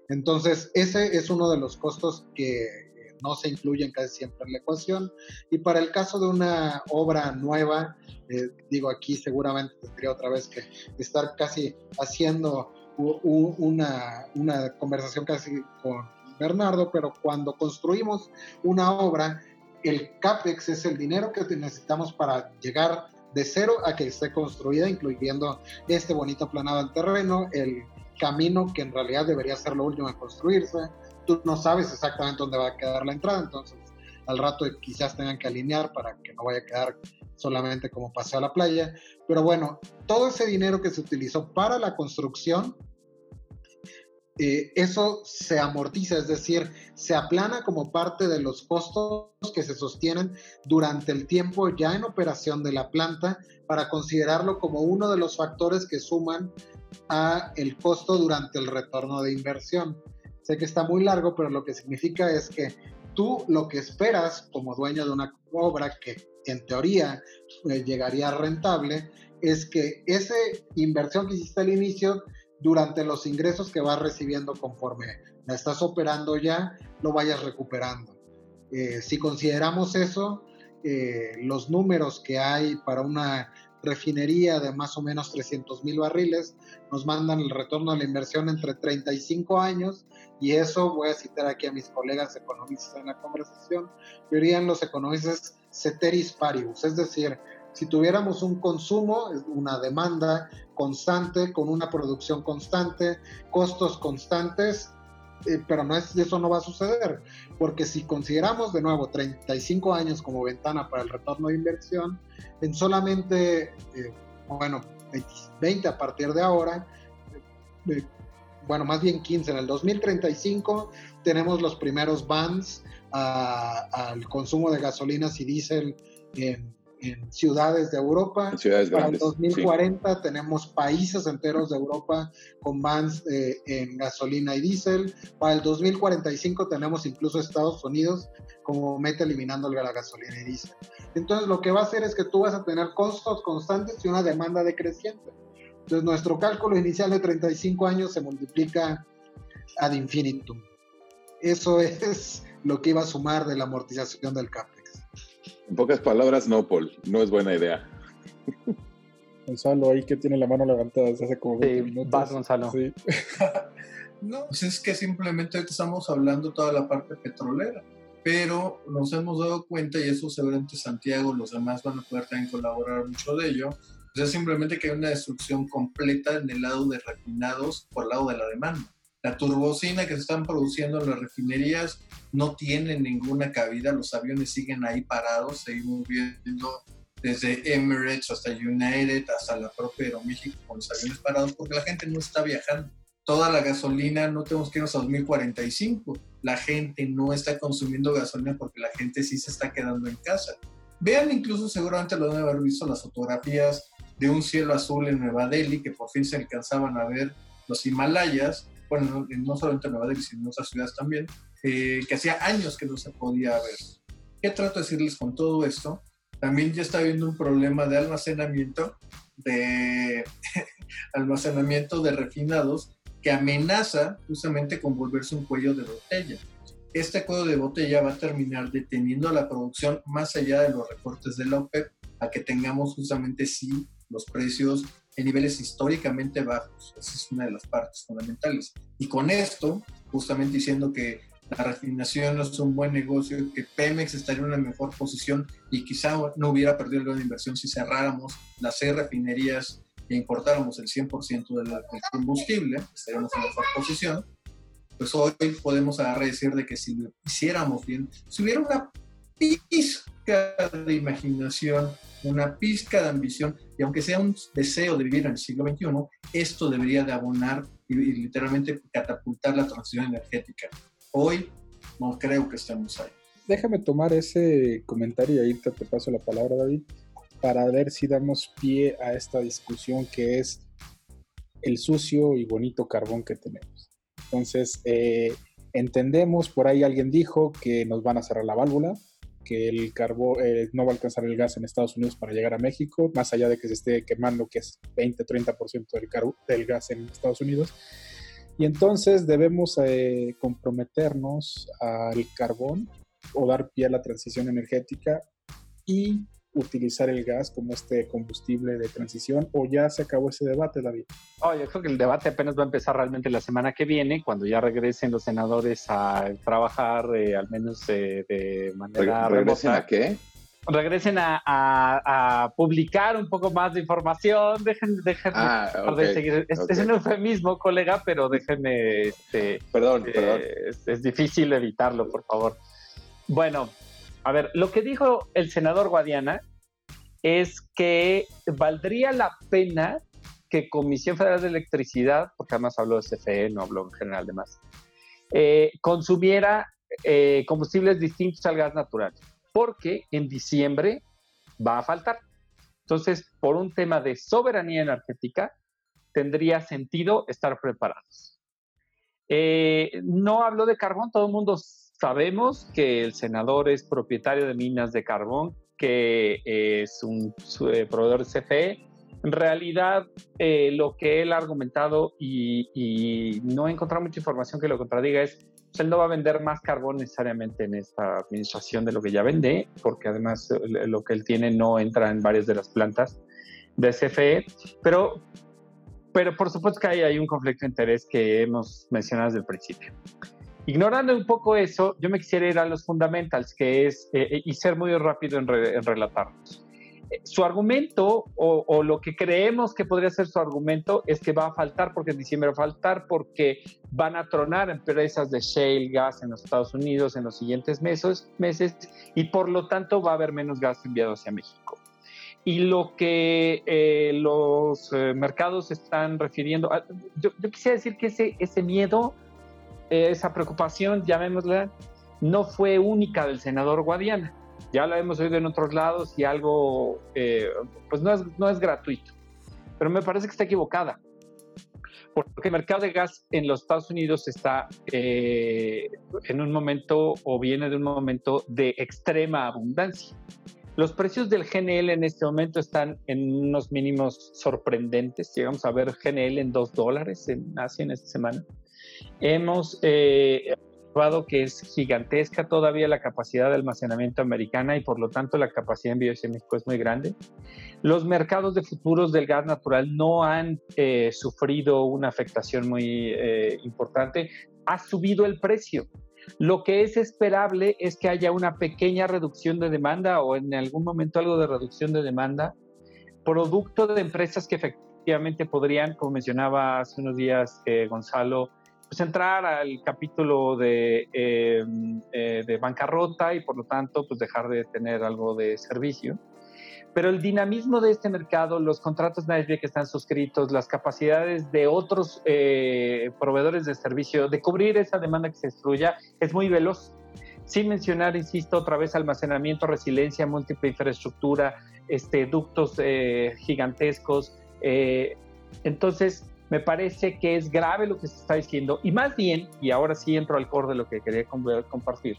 D: Entonces, ese es uno de los costos que no se incluyen casi siempre en la ecuación. Y para el caso de una obra nueva, eh, digo aquí seguramente tendría otra vez que estar casi haciendo una, una conversación casi con Bernardo, pero cuando construimos una obra, el CAPEX es el dinero que necesitamos para llegar de cero a que esté construida, incluyendo este bonito planado del terreno, el camino que en realidad debería ser lo último en construirse. Tú no sabes exactamente dónde va a quedar la entrada, entonces al rato quizás tengan que alinear para que no vaya a quedar solamente como paseo a la playa. Pero bueno, todo ese dinero que se utilizó para la construcción eh, eso se amortiza, es decir, se aplana como parte de los costos que se sostienen durante el tiempo ya en operación de la planta para considerarlo como uno de los factores que suman a el costo durante el retorno de inversión. Sé que está muy largo, pero lo que significa es que tú lo que esperas como dueño de una obra que en teoría eh, llegaría rentable es que esa inversión que hiciste al inicio durante los ingresos que vas recibiendo conforme la estás operando ya, lo vayas recuperando. Eh, si consideramos eso, eh, los números que hay para una refinería de más o menos 300 mil barriles nos mandan el retorno de la inversión entre 35 años y eso voy a citar aquí a mis colegas economistas en la conversación, dirían los economistas ceteris paribus, es decir, si tuviéramos un consumo, una demanda constante, con una producción constante, costos constantes, eh, pero no es, eso no va a suceder, porque si consideramos de nuevo 35 años como ventana para el retorno de inversión, en solamente, eh, bueno, 20 a partir de ahora, eh, bueno, más bien 15, en el 2035 tenemos los primeros bans al consumo de gasolinas y diésel en en ciudades de Europa. Para el 2040 tenemos países enteros de Europa con bans eh, en gasolina y diésel. Para el 2045 tenemos incluso Estados Unidos como meta eliminando la gasolina y diésel. Entonces lo que va a hacer es que tú vas a tener costos constantes y una demanda decreciente. Entonces nuestro cálculo inicial de 35 años se multiplica ad infinitum. Eso es lo que iba a sumar de la amortización del CAP.
I: En pocas palabras, no, Paul, no es buena idea.
B: Gonzalo, ahí que tiene la mano levantada desde hace como 20
A: minutos. Vas, Gonzalo. Sí.
C: no, pues es que simplemente estamos hablando toda la parte petrolera, pero nos hemos dado cuenta, y eso seguramente Santiago, los demás van a poder también colaborar mucho de ello, pues es simplemente que hay una destrucción completa en el lado de refinados por el lado de la demanda. La turbocina que se están produciendo en las refinerías no tiene ninguna cabida, los aviones siguen ahí parados, seguimos viendo desde Emirates hasta United, hasta la propia Aeroméxico con los aviones parados, porque la gente no está viajando. Toda la gasolina, no tenemos que irnos a 2045. La gente no está consumiendo gasolina porque la gente sí se está quedando en casa. Vean, incluso seguramente lo deben haber visto las fotografías de un cielo azul en Nueva Delhi, que por fin se alcanzaban a ver los Himalayas, bueno, no, solamente en Nueva Delhi, sino en otras ciudades también, eh, que hacía años que no se podía ver. ¿Qué trato de decirles con todo esto? También ya está habiendo un problema de almacenamiento, de almacenamiento de refinados que amenaza justamente con volverse un cuello de botella. Este cuello de botella va a terminar deteniendo la producción más allá de los recortes de la OPEP a que tengamos justamente sí los precios en niveles históricamente bajos. Esa es una de las partes fundamentales. Y con esto, justamente diciendo que la refinación no es un buen negocio, que Pemex estaría en una mejor posición y quizá no hubiera perdido la inversión si cerráramos las seis refinerías e importáramos el 100% del, combustible, estaríamos en mejor posición. Pues hoy podemos agarrar y decir de que si lo hiciéramos bien, si hubiera una pizca de imaginación, una pizca de ambición, y aunque sea un deseo de vivir en el siglo XXI, esto debería de abonar y, literalmente catapultar la transición energética. Hoy no creo que estemos ahí.
B: Déjame tomar ese comentario y ahí te, paso la palabra, David, para ver si damos pie a esta discusión que es el sucio y bonito carbón que tenemos. Entonces, eh, entendemos, por ahí alguien dijo que nos van a cerrar la válvula, que el carbón eh, no va a alcanzar el gas en Estados Unidos para llegar a México, más allá de que se esté quemando, que es 20-30% del, del gas en Estados Unidos. Y entonces debemos eh, comprometernos al carbón o dar pie a la transición energética y utilizar el gas como este combustible de transición o ya se acabó ese debate, David?
A: Oh, yo creo que el debate apenas va a empezar realmente la semana que viene, cuando ya regresen los senadores a trabajar, eh, al menos de manera
I: ¿Regresen a qué?
A: Regresen a, publicar un poco más de información, dejen, dejen
I: ah,
A: de seguir. Es, un eufemismo, colega, pero déjenme... Este,
I: perdón,
A: eh,
I: perdón.
A: es difícil evitarlo, por favor. Bueno, a ver, lo que dijo el senador Guadiana es que valdría la pena que Comisión Federal de Electricidad, porque además habló de CFE, no habló en general de más, eh, consumiera eh, combustibles distintos al gas natural, porque en diciembre va a faltar. Entonces, por un tema de soberanía energética, tendría sentido estar preparados. Eh, no habló de carbón, todo el mundo Sabemos que el senador es propietario de minas de carbón, que es un eh, proveedor de CFE. En realidad, eh, lo que él ha argumentado y, no he encontrado mucha información que lo contradiga es pues, él no va a vender más carbón necesariamente en esta administración de lo que ya vende, porque además eh, lo que él tiene no entra en varias de las plantas de CFE, pero, pero por supuesto que hay, hay un conflicto de interés que hemos mencionado desde el principio. Ignorando un poco eso, yo me quisiera ir a los fundamentals, que es, eh, eh, y ser muy rápido en, relatarlos. Eh, su argumento, o, lo que creemos que podría ser su argumento, es que va a faltar porque en diciembre va a faltar porque van a tronar empresas de shale gas en los Estados Unidos en los siguientes meses, meses y por lo tanto va a haber menos gas enviado hacia México. Y lo que los mercados están refiriendo, yo, yo, quisiera decir que ese, ese miedo esa preocupación, llamémosla, no fue única del senador Guadiana. Ya la hemos oído en otros lados y algo, eh, pues no es, no es gratuito. Pero me parece que está equivocada. Porque el mercado de gas en los Estados Unidos está eh, en un momento o viene de un momento de extrema abundancia. Los precios del GNL en este momento están en unos mínimos sorprendentes. Llegamos a ver GNL en 2 dólares en Asia en esta semana. Hemos eh, observado que es gigantesca todavía la capacidad de almacenamiento americana y por lo tanto la capacidad de envío hacia México es muy grande. Los mercados de futuros del gas natural no han eh, sufrido una afectación muy eh, importante. Ha subido el precio. Lo que es esperable es que haya una pequeña reducción de demanda o en algún momento algo de reducción de demanda, producto de empresas que efectivamente podrían, como mencionaba hace unos días Gonzalo, pues entrar al capítulo de, em, eh, de bancarrota y por lo tanto pues dejar de tener algo de servicio. Pero el dinamismo de este mercado, los contratos NASDAQ que están suscritos, las capacidades de otros eh, proveedores de servicio de cubrir esa demanda que se destruya es muy veloz. Sin mencionar, insisto, otra vez almacenamiento, resiliencia, múltiple infraestructura, este, ductos eh, gigantescos. Eh, entonces, me parece que es grave lo que se está diciendo y más bien, y ahora sí entro al core de lo que quería compartir,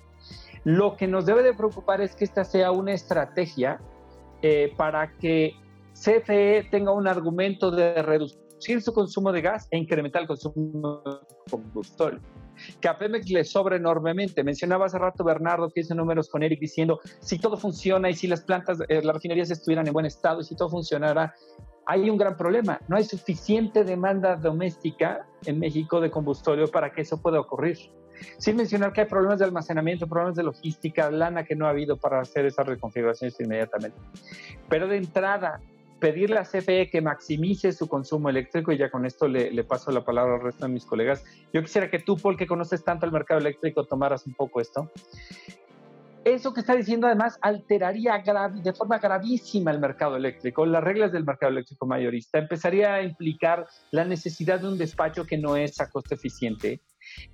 A: lo que nos debe de preocupar es que esta sea una estrategia eh, para que CFE tenga un argumento de reducir su consumo de gas e incrementar el consumo de combustible. Que a Pemex le sobra enormemente. Mencionaba hace rato Bernardo que hizo números con Eric diciendo si todo funciona y si las plantas, eh, las refinerías estuvieran en buen estado y si todo funcionara, hay un gran problema. No hay suficiente demanda doméstica en México de combustible para que eso pueda ocurrir. Sin mencionar que hay problemas de almacenamiento, problemas de logística, lana que no ha habido para hacer esas reconfiguraciones inmediatamente. Pero de entrada, pedirle a CFE que maximice su consumo eléctrico, y ya con esto le, paso la palabra al resto de mis colegas. Yo quisiera que tú, Paul, que conoces tanto el mercado eléctrico, tomaras un poco esto. Eso que está diciendo además alteraría de forma gravísima el mercado eléctrico, las reglas del mercado eléctrico mayorista, empezaría a implicar la necesidad de un despacho que no es a costo eficiente,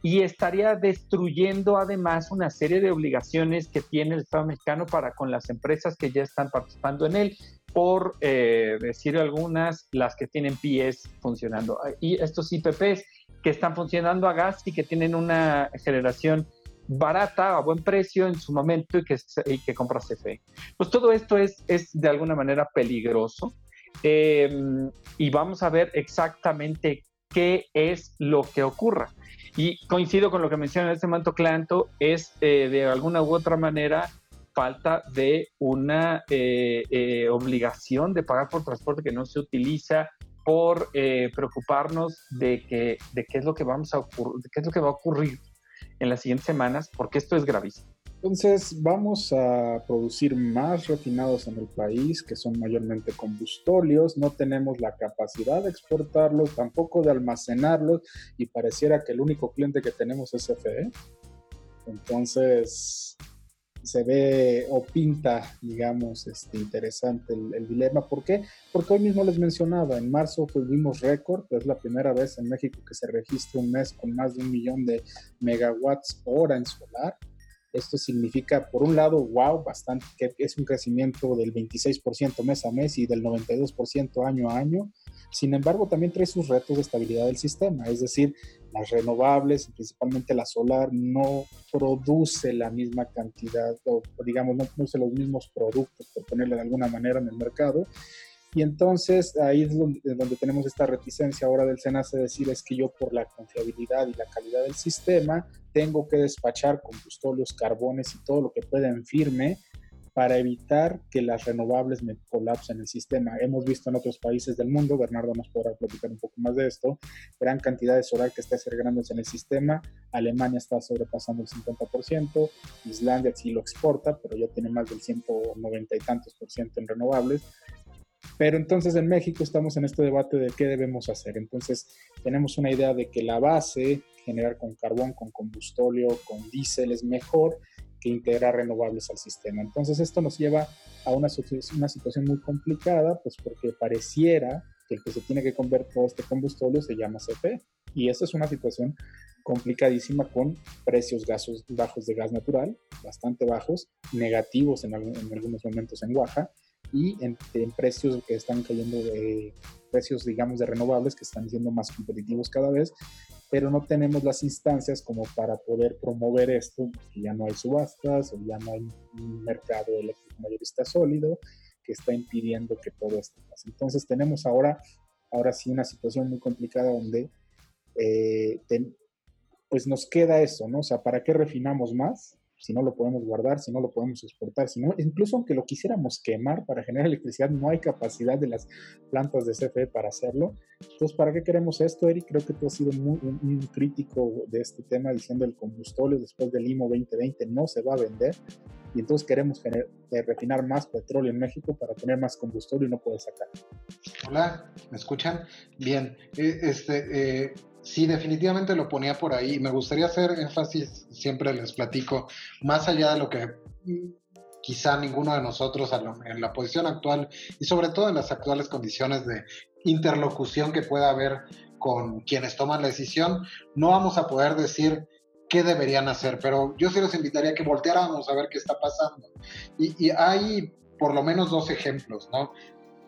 A: y estaría destruyendo además una serie de obligaciones que tiene el Estado mexicano para con las empresas que ya están participando en él, por eh, decir algunas, las que tienen pies funcionando. Y estos IPPs que están funcionando a gas y que tienen una generación barata, a buen precio en su momento y que, y que CFE. Pues todo esto es, es de alguna manera peligroso. Em, y vamos a ver exactamente qué es lo que ocurra. Y coincido con lo que menciona en este momento Clanto, es eh, de alguna u otra manera falta de una eh, eh, obligación de pagar por transporte que no se utiliza por preocuparnos de, que, de qué es lo que vamos a qué es lo que va a ocurrir en las siguientes semanas, porque esto es gravísimo.
B: Entonces vamos a producir más refinados en el país, que son mayormente combustóleos, no tenemos la capacidad de exportarlos, tampoco de almacenarlos, y pareciera que el único cliente que tenemos es CFE. Entonces se ve o pinta, digamos, este, interesante el, dilema. ¿Por qué? Porque hoy mismo les mencionaba, en marzo tuvimos récord, es la primera vez en México que se registra un mes con más de un millón de megawatts hora en solar esto significa, por un lado, wow, bastante, que es un crecimiento del 26% mes a mes y del 92% año a año. Sin embargo, también trae sus retos de estabilidad del sistema, es decir, las renovables, principalmente la solar, no produce la misma cantidad, o digamos, no produce los mismos productos, por ponerle de alguna manera, en el mercado. Y entonces ahí es donde, donde, tenemos esta reticencia ahora del SENACE de decir es que yo por la confiabilidad y la calidad del sistema tengo que despachar combustóleos, carbones y todo lo que pueda en firme para evitar que las renovables me colapsen el sistema. Hemos visto en otros países del mundo, Bernardo nos podrá platicar un poco más de esto, gran cantidad de solar que está segregándose en el sistema, Alemania está sobrepasando el 50%, Islandia sí lo exporta, pero ya tiene más del 190 y tantos por ciento en renovables, pero entonces en México estamos en este debate de qué debemos hacer. Entonces tenemos una idea de que la base, generar con carbón, con combustóleo, con diésel, es mejor que integrar renovables al sistema. Entonces esto nos lleva a una, una situación muy complicada, pues porque pareciera que el que se tiene que convertir todo este combustóleo se llama CP. Y esa es una situación complicadísima con precios gasos, bajos de gas natural, bastante bajos, negativos en, en algunos momentos en Oaxaca, y en, precios que están cayendo de precios, digamos, de renovables que están siendo más competitivos cada vez, pero no tenemos las instancias como para poder promover esto, porque ya no hay subastas o ya no hay un mercado eléctrico mayorista sólido que está impidiendo que todo esto pase. Entonces tenemos ahora, ahora sí una situación muy complicada donde eh, pues nos queda eso, ¿no? O sea, ¿para qué refinamos más? Si no lo podemos guardar, si no lo podemos exportar, si no, incluso aunque lo quisiéramos quemar para generar electricidad, no hay capacidad de las plantas de CFE para hacerlo. Entonces, ¿para qué queremos esto, Eric? Creo que tú has sido muy, un, crítico de este tema diciendo el combustible después del IMO 2020 no se va a vender y entonces queremos eh, refinar más petróleo en México para tener más combustible y no poder sacar.
D: Hola, ¿me escuchan? Bien, eh, este, eh, sí, definitivamente lo ponía por ahí. Me gustaría hacer énfasis, siempre les platico, más allá de lo que mm, quizá ninguno de nosotros en la posición actual y sobre todo en las actuales condiciones de interlocución que pueda haber con quienes toman la decisión, no vamos a poder decir qué deberían hacer, pero yo sí los invitaría a que volteáramos a ver qué está pasando. Y, y hay por lo menos dos ejemplos, ¿no?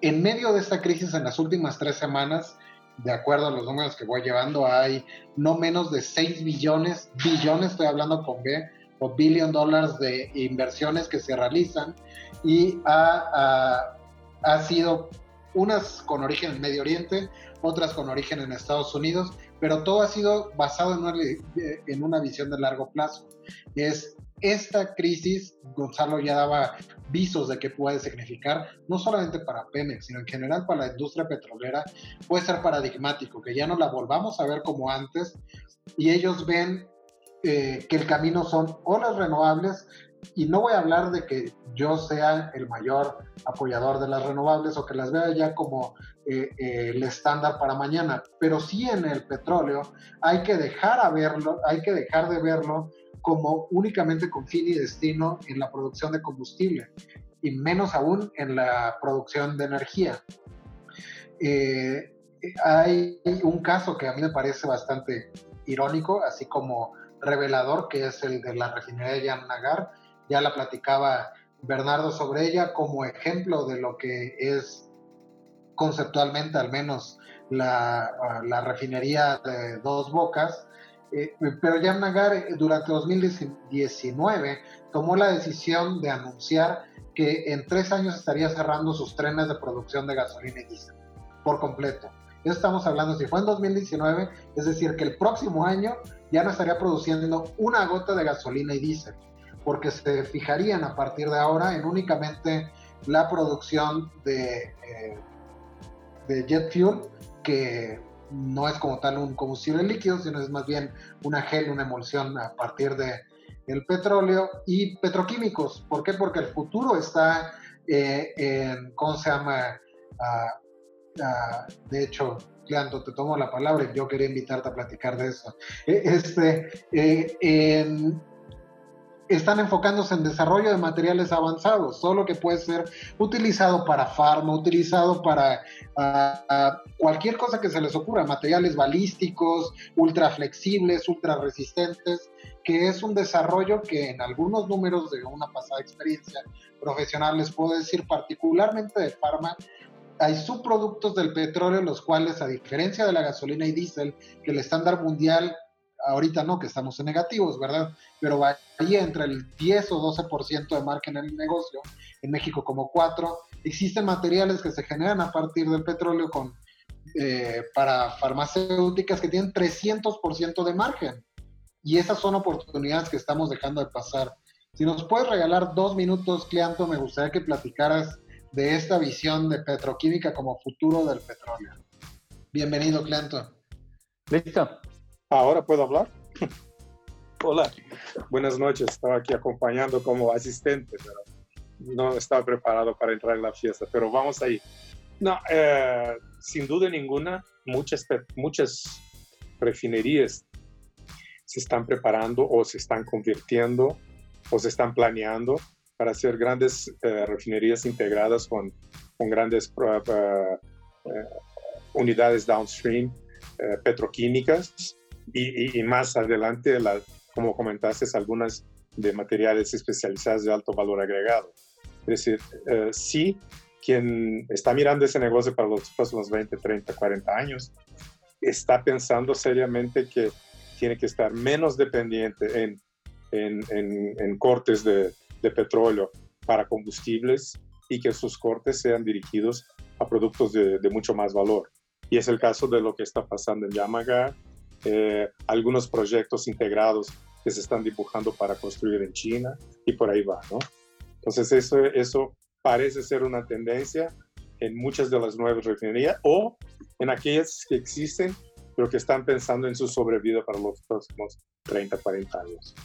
D: En medio de esta crisis en las últimas tres semanas, de acuerdo a los números que voy llevando, hay no menos de 6 billones, billones, estoy hablando con B, o billion dólares de inversiones que se realizan y ha, ha, sido unas con origen en Medio Oriente, otras con origen en Estados Unidos, pero todo ha sido basado en una, en una visión de largo plazo. Es esta crisis, Gonzalo ya daba visos de qué puede significar, no solamente para Pemex, sino en general para la industria petrolera, puede ser paradigmático, que ya no la volvamos a ver como antes y ellos ven eh, que el camino son o las renovables, y no voy a hablar de que yo sea el mayor apoyador de las renovables o que las vea ya como eh, eh, el estándar para mañana, pero sí en el petróleo hay que dejar a verlo, hay que dejar de verlo como únicamente con fin y destino en la producción de combustible y menos aún en la producción de energía. Eh, hay un caso que a mí me parece bastante irónico, así como revelador, que es el de la refinería de Yamnagar. Ya la platicaba Bernardo sobre ella como ejemplo de lo que es conceptualmente al menos la refinería de dos bocas, eh, pero Yamnagar eh, durante 2019 tomó la decisión de anunciar que en tres años estaría cerrando sus trenes de producción de gasolina y diésel por completo. Ya estamos hablando, si fue en 2019, es decir, que el próximo año ya no estaría produciendo una gota de gasolina y diésel, porque se fijarían a partir de ahora en únicamente la producción de, eh, de jet fuel, que no es como tal un combustible líquido, sino es más bien una gel, una emulsión a partir de el petróleo y petroquímicos. ¿Por qué? Porque el futuro está eh, en, ¿cómo se llama? Ah, ah, de hecho, Leandro, te tomo la palabra yo quería invitarte a platicar de eso. Eh, este, eh, están enfocándose en desarrollo de materiales avanzados, solo que puede ser utilizado para farma, utilizado para cualquier cosa que se les ocurra, materiales balísticos, ultra flexibles, ultra resistentes, que es un desarrollo que en algunos números de una pasada experiencia profesional les puedo decir, particularmente de farma, hay subproductos del petróleo los cuales, a diferencia de la gasolina y diésel, que el estándar mundial ahorita no, que estamos en negativos, ¿verdad? Pero varía entre el 10 o 12% de margen en el negocio, en México como 4. Existen materiales que se generan a partir del petróleo con, eh, para farmacéuticas que tienen 300% de margen. Y esas son oportunidades que estamos dejando de pasar. Si nos puedes regalar dos minutos, Cleanto, me gustaría que platicaras de esta visión de petroquímica como futuro del petróleo. Bienvenido, Cleanto.
A: Listo.
J: Ahora puedo hablar. Hola, buenas noches. Estaba aquí acompañando como asistente, pero no estaba preparado para entrar en la fiesta, pero vamos ahí. No, eh, sin duda ninguna, muchas, muchas refinerías se están preparando o se están convirtiendo o se están planeando para hacer grandes eh, refinerías integradas con, con grandes uh, unidades downstream petroquímicas y, más adelante, la, como comentaste, algunas de materiales especializados de alto valor agregado. Es decir, eh, sí, quien está mirando ese negocio para los próximos 20, 30, 40 años, está pensando seriamente que tiene que estar menos dependiente en, en, en, cortes de, de, petróleo para combustibles y que sus cortes sean dirigidos a productos de, de, mucho más valor. Y es el caso de lo que está pasando en Yamaga, eh, algunos proyectos integrados que se están dibujando para construir en China y por ahí va, ¿no? Entonces eso, eso parece ser una tendencia en muchas de las nuevas refinerías o en aquellas que existen, pero que están pensando en su sobrevida para los próximos 30, 40 años.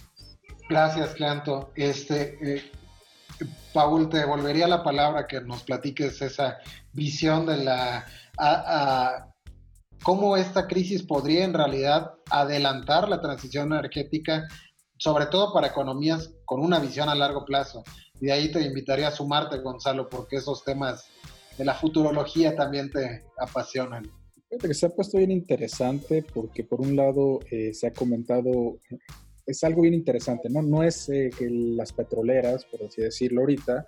D: Gracias, Clanto. Este, eh, Paul, te devolvería la palabra que nos platiques esa visión de la cómo esta crisis podría en realidad adelantar la transición energética, sobre todo para economías con una visión a largo plazo. Y de ahí te invitaría a sumarte, Gonzalo, porque esos temas de la futurología también te apasionan.
B: Que se ha puesto bien interesante porque por un lado eh, se ha comentado, es algo bien interesante, ¿no? No es eh, que las petroleras, por así decirlo ahorita,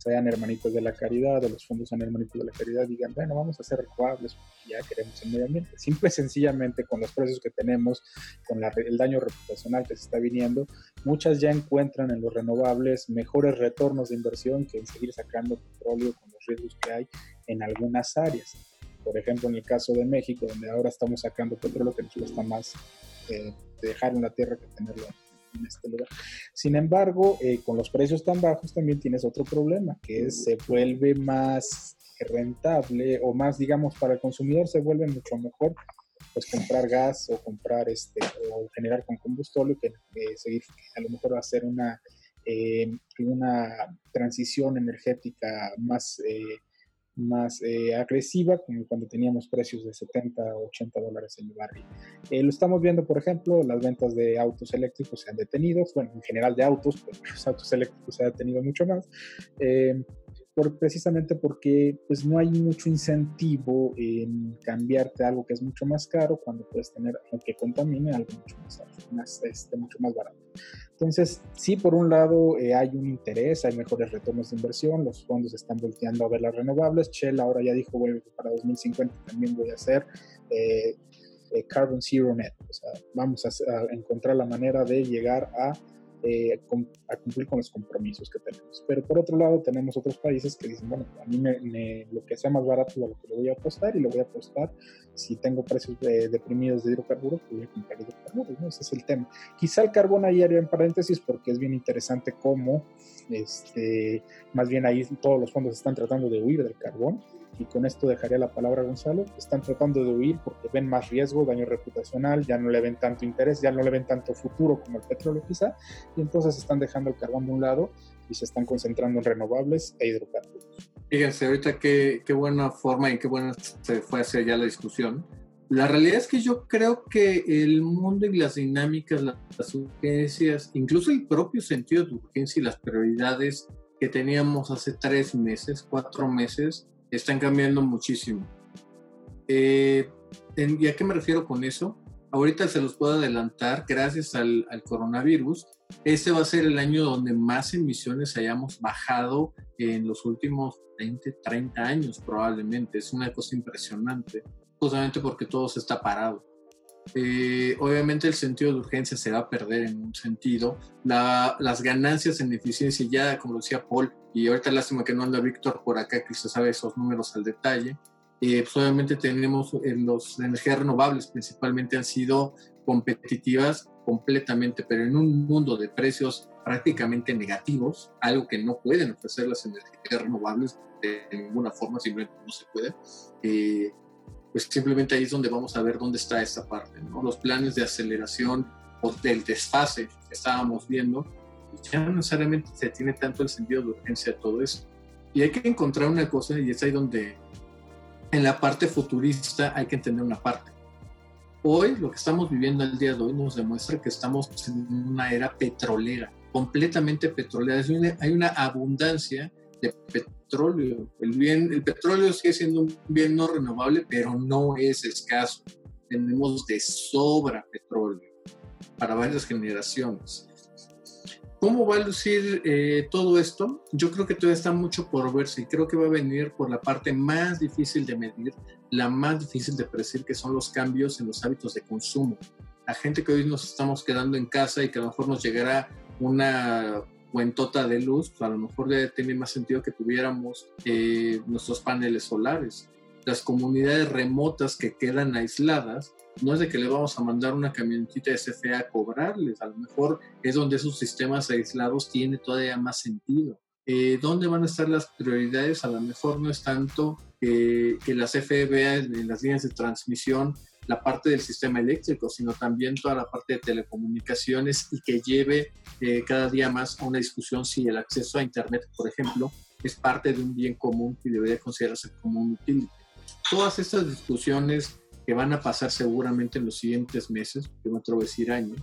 B: sean hermanitos de la caridad, o los fondos sean hermanitos de la caridad, digan, bueno, vamos a ser renovables ya queremos el medio ambiente. Simple y sencillamente con los precios que tenemos, con el daño reputacional que se está viniendo, muchas ya encuentran en los renovables mejores retornos de inversión que en seguir sacando petróleo con los riesgos que hay en algunas áreas. Por ejemplo, en el caso de México, donde ahora estamos sacando petróleo que nos cuesta más eh, dejar en la tierra que tenerlo en este lugar. Sin embargo, eh, con los precios tan bajos también tienes otro problema, que es, se vuelve más rentable o más, digamos, para el consumidor se vuelve mucho mejor pues comprar gas o comprar este o generar con combustible que eh, seguir a lo mejor hacer una una transición energética más más eh, agresiva, cuando teníamos precios de 70 o 80 dólares en el barrio. Eh, lo estamos viendo, por ejemplo, las ventas de autos eléctricos se han detenido, bueno, en general de autos, pero los autos eléctricos se han detenido mucho más. Eh, precisamente porque pues no hay mucho incentivo en cambiarte algo que es mucho más caro cuando puedes tener, aunque contamine, algo mucho más, este, mucho más barato. Entonces, sí, por un lado eh, hay un interés, hay mejores retornos de inversión, los fondos están volteando a ver las renovables. Shell ahora ya dijo, bueno, para 2050 también voy a hacer eh, eh, Carbon Zero Net. O sea, vamos a encontrar la manera de llegar a eh, a cumplir con los compromisos que tenemos. Pero por otro lado tenemos otros países que dicen, bueno, a mí me, lo que sea más barato lo que le voy a apostar y lo voy a apostar si tengo precios deprimidos de hidrocarburos, pues voy a comprar hidrocarburos. Ese es el tema. Quizá el carbón ahí haría en paréntesis porque es bien interesante cómo, este, más bien ahí todos los fondos están tratando de huir del carbón y con esto dejaría la palabra a Gonzalo, están tratando de huir porque ven más riesgo, daño reputacional, ya no le ven tanto interés, ya no le ven tanto futuro como el petróleo quizá, y entonces están dejando el carbón de un lado y se están concentrando en renovables e hidrocarburos.
C: Fíjense, ahorita qué, qué buena forma y qué buena se fue hacia allá la discusión. La realidad es que yo creo que el mundo y las dinámicas, las urgencias, incluso el propio sentido de urgencia y las prioridades que teníamos hace tres meses, cuatro meses, están cambiando muchísimo. Eh, ¿Y a qué me refiero con eso? Ahorita se los puedo adelantar, gracias al, coronavirus, este va a ser el año donde más emisiones hayamos bajado en los últimos 20, 30 años probablemente. Es una cosa impresionante, justamente porque todo se está parado. Eh, obviamente el sentido de urgencia se va a perder en un sentido. las ganancias en eficiencia, ya como decía Paul, y ahorita lástima que no anda Víctor por acá, que se sabe esos números al detalle. Eh, pues obviamente tenemos en los energías renovables principalmente han sido competitivas completamente, pero en un mundo de precios prácticamente negativos, algo que no pueden ofrecer las energías renovables de ninguna forma, simplemente no se puede. Eh, pues simplemente ahí es donde vamos a ver dónde está esta parte, ¿no? Los planes de aceleración o del desfase que estábamos viendo, ya no necesariamente se tiene tanto el sentido de urgencia todo eso. Y hay que encontrar una cosa, y es ahí donde en la parte futurista hay que entender una parte. Hoy, lo que estamos viviendo el día de hoy nos demuestra que estamos en una era petrolera, completamente petrolera. Hay una abundancia de petróleo. El, bien, el petróleo sigue siendo un bien no renovable, pero no es escaso. Tenemos de sobra petróleo para varias generaciones. ¿Cómo va a lucir eh, todo esto? Yo creo que todavía está mucho por verse y creo que va a venir por la parte más difícil de medir, la más difícil de predecir, que son los cambios en los hábitos de consumo. La gente que hoy nos estamos quedando en casa y que a lo mejor nos llegará una cuentota de luz, pues a lo mejor tiene más sentido que tuviéramos eh, nuestros paneles solares. Las comunidades remotas que quedan aisladas, no es de que le vamos a mandar una camionetita de CFE a cobrarles, a lo mejor es donde esos sistemas aislados tiene todavía más sentido. Eh, ¿Dónde van a estar las prioridades? A lo mejor no es tanto que la CFE vea en las líneas de transmisión la parte del sistema eléctrico, sino también toda la parte de telecomunicaciones y que lleve eh, cada día más a una discusión si el acceso a Internet, por ejemplo, es parte de un bien común y debería considerarse como un utility. Todas estas discusiones que van a pasar seguramente en los siguientes meses, yo me atrevo a decir años.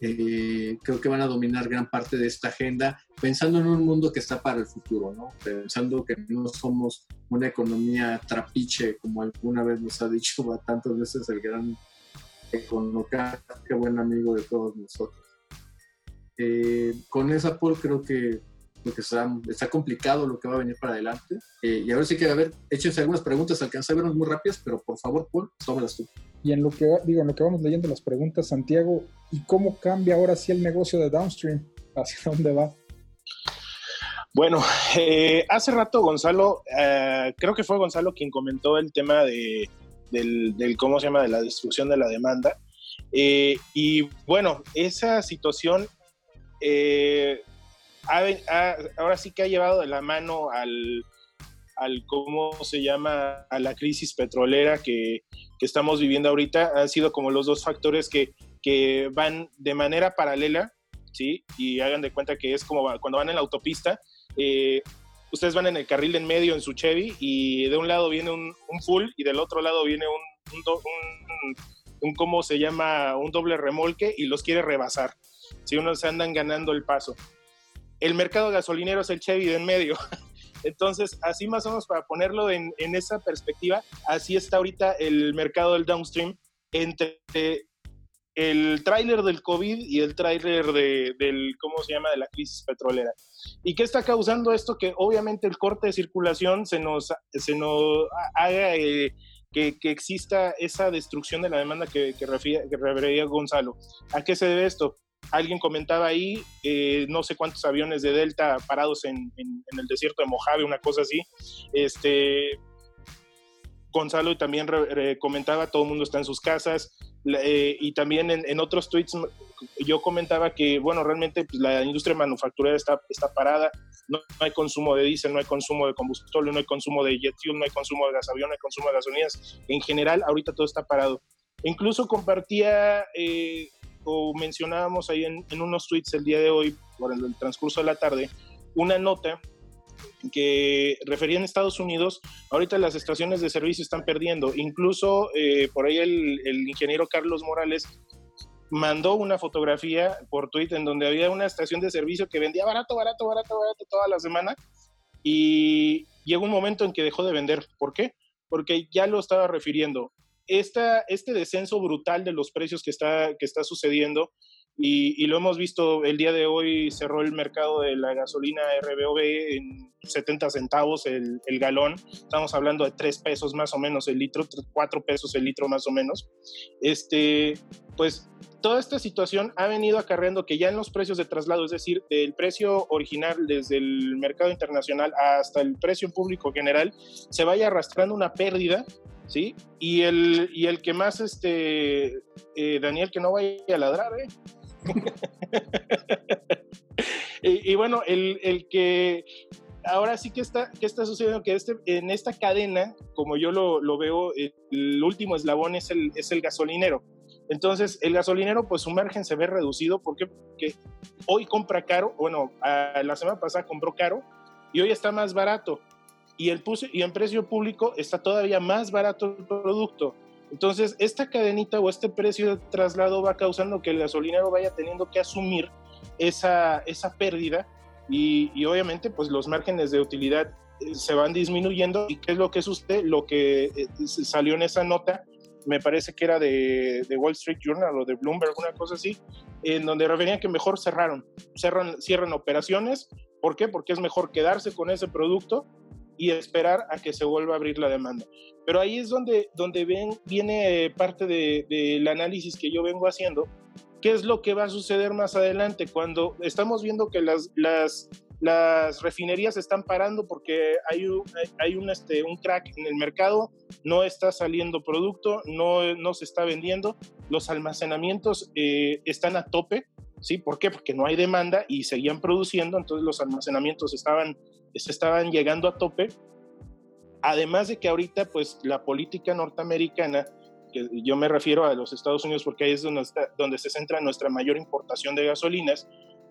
C: Eh, creo que van a dominar gran parte de esta agenda, pensando en un mundo que está para el futuro, ¿no? pensando que no somos una economía trapiche, como alguna vez nos ha dicho tantas veces el gran economista, qué buen amigo de todos nosotros. Eh, con esa, Paul, creo que porque está, está complicado lo que va a venir para adelante. Eh, y ahora sí que, a ver, échense algunas preguntas, alcancé a vernos muy rápidas, pero por favor, Paul, tómalas tú.
B: Y en lo que, digo, en lo que vamos leyendo las preguntas, Santiago, ¿y cómo cambia ahora sí el negocio de Downstream? ¿Hacia dónde va?
E: Bueno, eh, hace rato Gonzalo, eh, creo que fue Gonzalo quien comentó el tema de, del, del, ¿cómo se llama?, de la destrucción de la demanda. y bueno, esa situación ahora sí que ha llevado de la mano al, al cómo se llama, a la crisis petrolera que, que, estamos viviendo ahorita, han sido como los dos factores que, que van de manera paralela, ¿sí? Y hagan de cuenta que es como cuando van en la autopista, eh, ustedes van en el carril en medio en su Chevy y de un lado viene un, full y del otro lado viene un, un, ¿cómo se llama? Un doble remolque y los quiere rebasar. Si uno se andan ganando el paso el mercado gasolinero es el Chevy de en medio. Entonces, así más o menos para ponerlo en, esa perspectiva, así está ahorita el mercado del downstream entre el tráiler del COVID y el tráiler de, del, ¿cómo se llama?, de la crisis petrolera. ¿Y qué está causando esto? Que obviamente el corte de circulación se nos, se nos haga eh, que, exista esa destrucción de la demanda que, que, que refería Gonzalo. ¿A qué se debe esto? Alguien comentaba ahí, eh, no sé cuántos aviones de Delta parados en, el desierto de Mojave, una cosa así. Este, Gonzalo también comentaba, todo el mundo está en sus casas, eh, y también en, otros tweets yo comentaba que, bueno, realmente pues, la industria manufacturera está, está parada, no, hay consumo de diésel, no hay consumo de combustible, no hay consumo de jet fuel, no hay consumo de gasavión, no hay consumo de gasolinas, en general ahorita todo está parado. Incluso compartía eh, mencionábamos ahí en, unos tweets el día de hoy, por el, transcurso de la tarde, una nota que refería en Estados Unidos, ahorita las estaciones de servicio están perdiendo. Incluso eh, por ahí el, el, ingeniero Carlos Morales mandó una fotografía por Twitter en donde había una estación de servicio que vendía barato, barato, barato, barato toda la semana y llegó un momento en que dejó de vender. ¿Por qué? Porque ya lo estaba refiriendo esta, este descenso brutal de los precios que está, que está sucediendo, y, lo hemos visto el día de hoy, cerró el mercado de la gasolina RBOB en 70 centavos el, el galón, estamos hablando de 3 pesos más o menos el litro, 4 pesos el litro más o menos. Este, pues toda esta situación ha venido acarreando que ya en los precios de traslado, es decir, del precio original desde el mercado internacional hasta el precio público general, se vaya arrastrando una pérdida ¿sí? Y el, y el que más, este, eh, Daniel, que no vaya a ladrar, ¿eh? y, bueno, el, el, que ahora sí que está, que está sucediendo que este, en esta cadena, como yo lo, lo, veo, el último eslabón es el, es el gasolinero. Entonces, el gasolinero, pues su margen se ve reducido porque, porque hoy compra caro, bueno, la semana pasada compró caro y hoy está más barato y, el y en precio público está todavía más barato el producto. Entonces, esta cadenita o este precio de traslado va causando que el gasolinero vaya teniendo que asumir esa, esa pérdida y, y obviamente pues los márgenes de utilidad eh, se van disminuyendo. ¿Y qué es lo que sucede? Lo que eh, salió en esa nota, me parece que era de, de, Wall Street Journal o de Bloomberg, una cosa así, en donde referían que mejor cerraron, cerran, cierran operaciones. ¿Por qué? Porque es mejor quedarse con ese producto y esperar a que se vuelva a abrir la demanda. Pero ahí es donde, donde ven, viene parte del de, análisis que yo vengo haciendo, qué es lo que va a suceder más adelante cuando estamos viendo que las, las, las refinerías están parando porque hay, un, hay un, este, un crack en el mercado, no está saliendo producto, no, no se está vendiendo, los almacenamientos eh, están a tope, ¿sí? ¿Por qué? Porque no hay demanda y seguían produciendo, entonces los almacenamientos estaban se estaban llegando a tope. Además de que ahorita, pues la política norteamericana, que yo me refiero a los Estados Unidos porque ahí es donde, donde se centra nuestra mayor importación de gasolinas,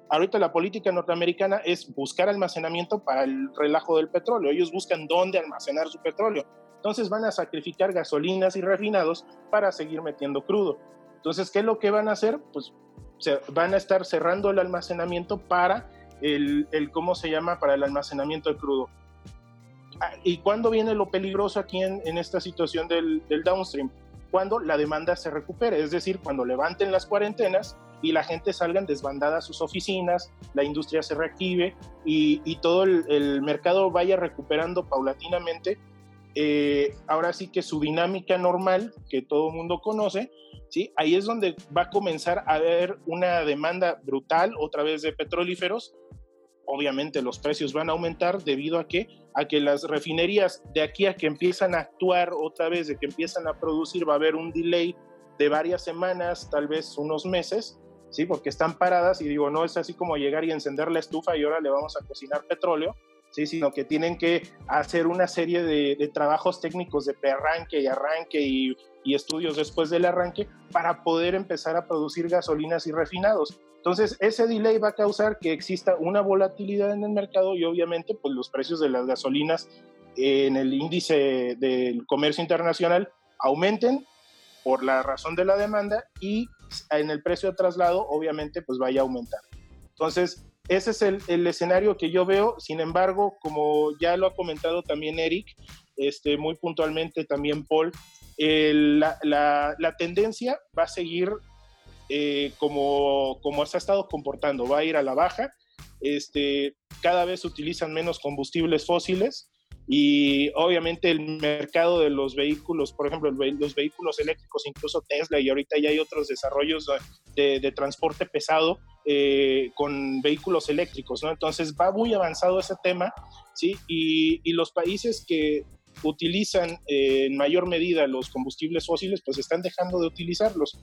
E: ahorita la política norteamericana es buscar almacenamiento para el relajo del petróleo. Ellos buscan dónde almacenar su petróleo. Entonces van a sacrificar gasolinas y refinados para seguir metiendo crudo. Entonces, ¿qué es lo que van a hacer? Pues se, van a estar cerrando el almacenamiento para el, ¿cómo se llama? Para el almacenamiento de crudo. Ah, ¿Y cuándo viene lo peligroso aquí en, en esta situación del, downstream? Cuando la demanda se recupere, es decir, cuando levanten las cuarentenas y la gente salga desbandada a sus oficinas, la industria se reactive y, todo el, mercado vaya recuperando paulatinamente. Eh, ahora sí que su dinámica normal, que todo mundo conoce, ¿sí? ahí es donde va a comenzar a haber una demanda brutal otra vez de petrolíferos. Obviamente los precios van a aumentar debido a que, a que las refinerías de aquí a que empiezan a actuar otra vez, de que empiezan a producir, va a haber un delay de varias semanas, tal vez unos meses, ¿sí? Porque están paradas y digo, no es así como llegar y encender la estufa y ahora le vamos a cocinar petróleo, ¿sí? Sino que tienen que hacer una serie de, trabajos técnicos de perranque y arranque y, estudios después del arranque para poder empezar a producir gasolinas y refinados. Entonces, ese delay va a causar que exista una volatilidad en el mercado y obviamente pues los precios de las gasolinas en el índice del comercio internacional aumenten por la razón de la demanda y en el precio de traslado obviamente pues vaya a aumentar. Entonces, ese es el, el, escenario que yo veo. Sin embargo, como ya lo ha comentado también Eric, este, muy puntualmente también Paul, la, la, la, tendencia va a seguir eh, como, como se ha estado comportando, va a ir a la baja. Este, cada vez utilizan menos combustibles fósiles y obviamente el mercado de los vehículos, por ejemplo, los vehículos eléctricos, incluso Tesla y ahorita ya hay otros desarrollos de, de transporte pesado eh, con vehículos eléctricos, ¿no? Entonces va muy avanzado ese tema, ¿sí? Y, y los países que utilizan eh, en mayor medida los combustibles fósiles, pues están dejando de utilizarlos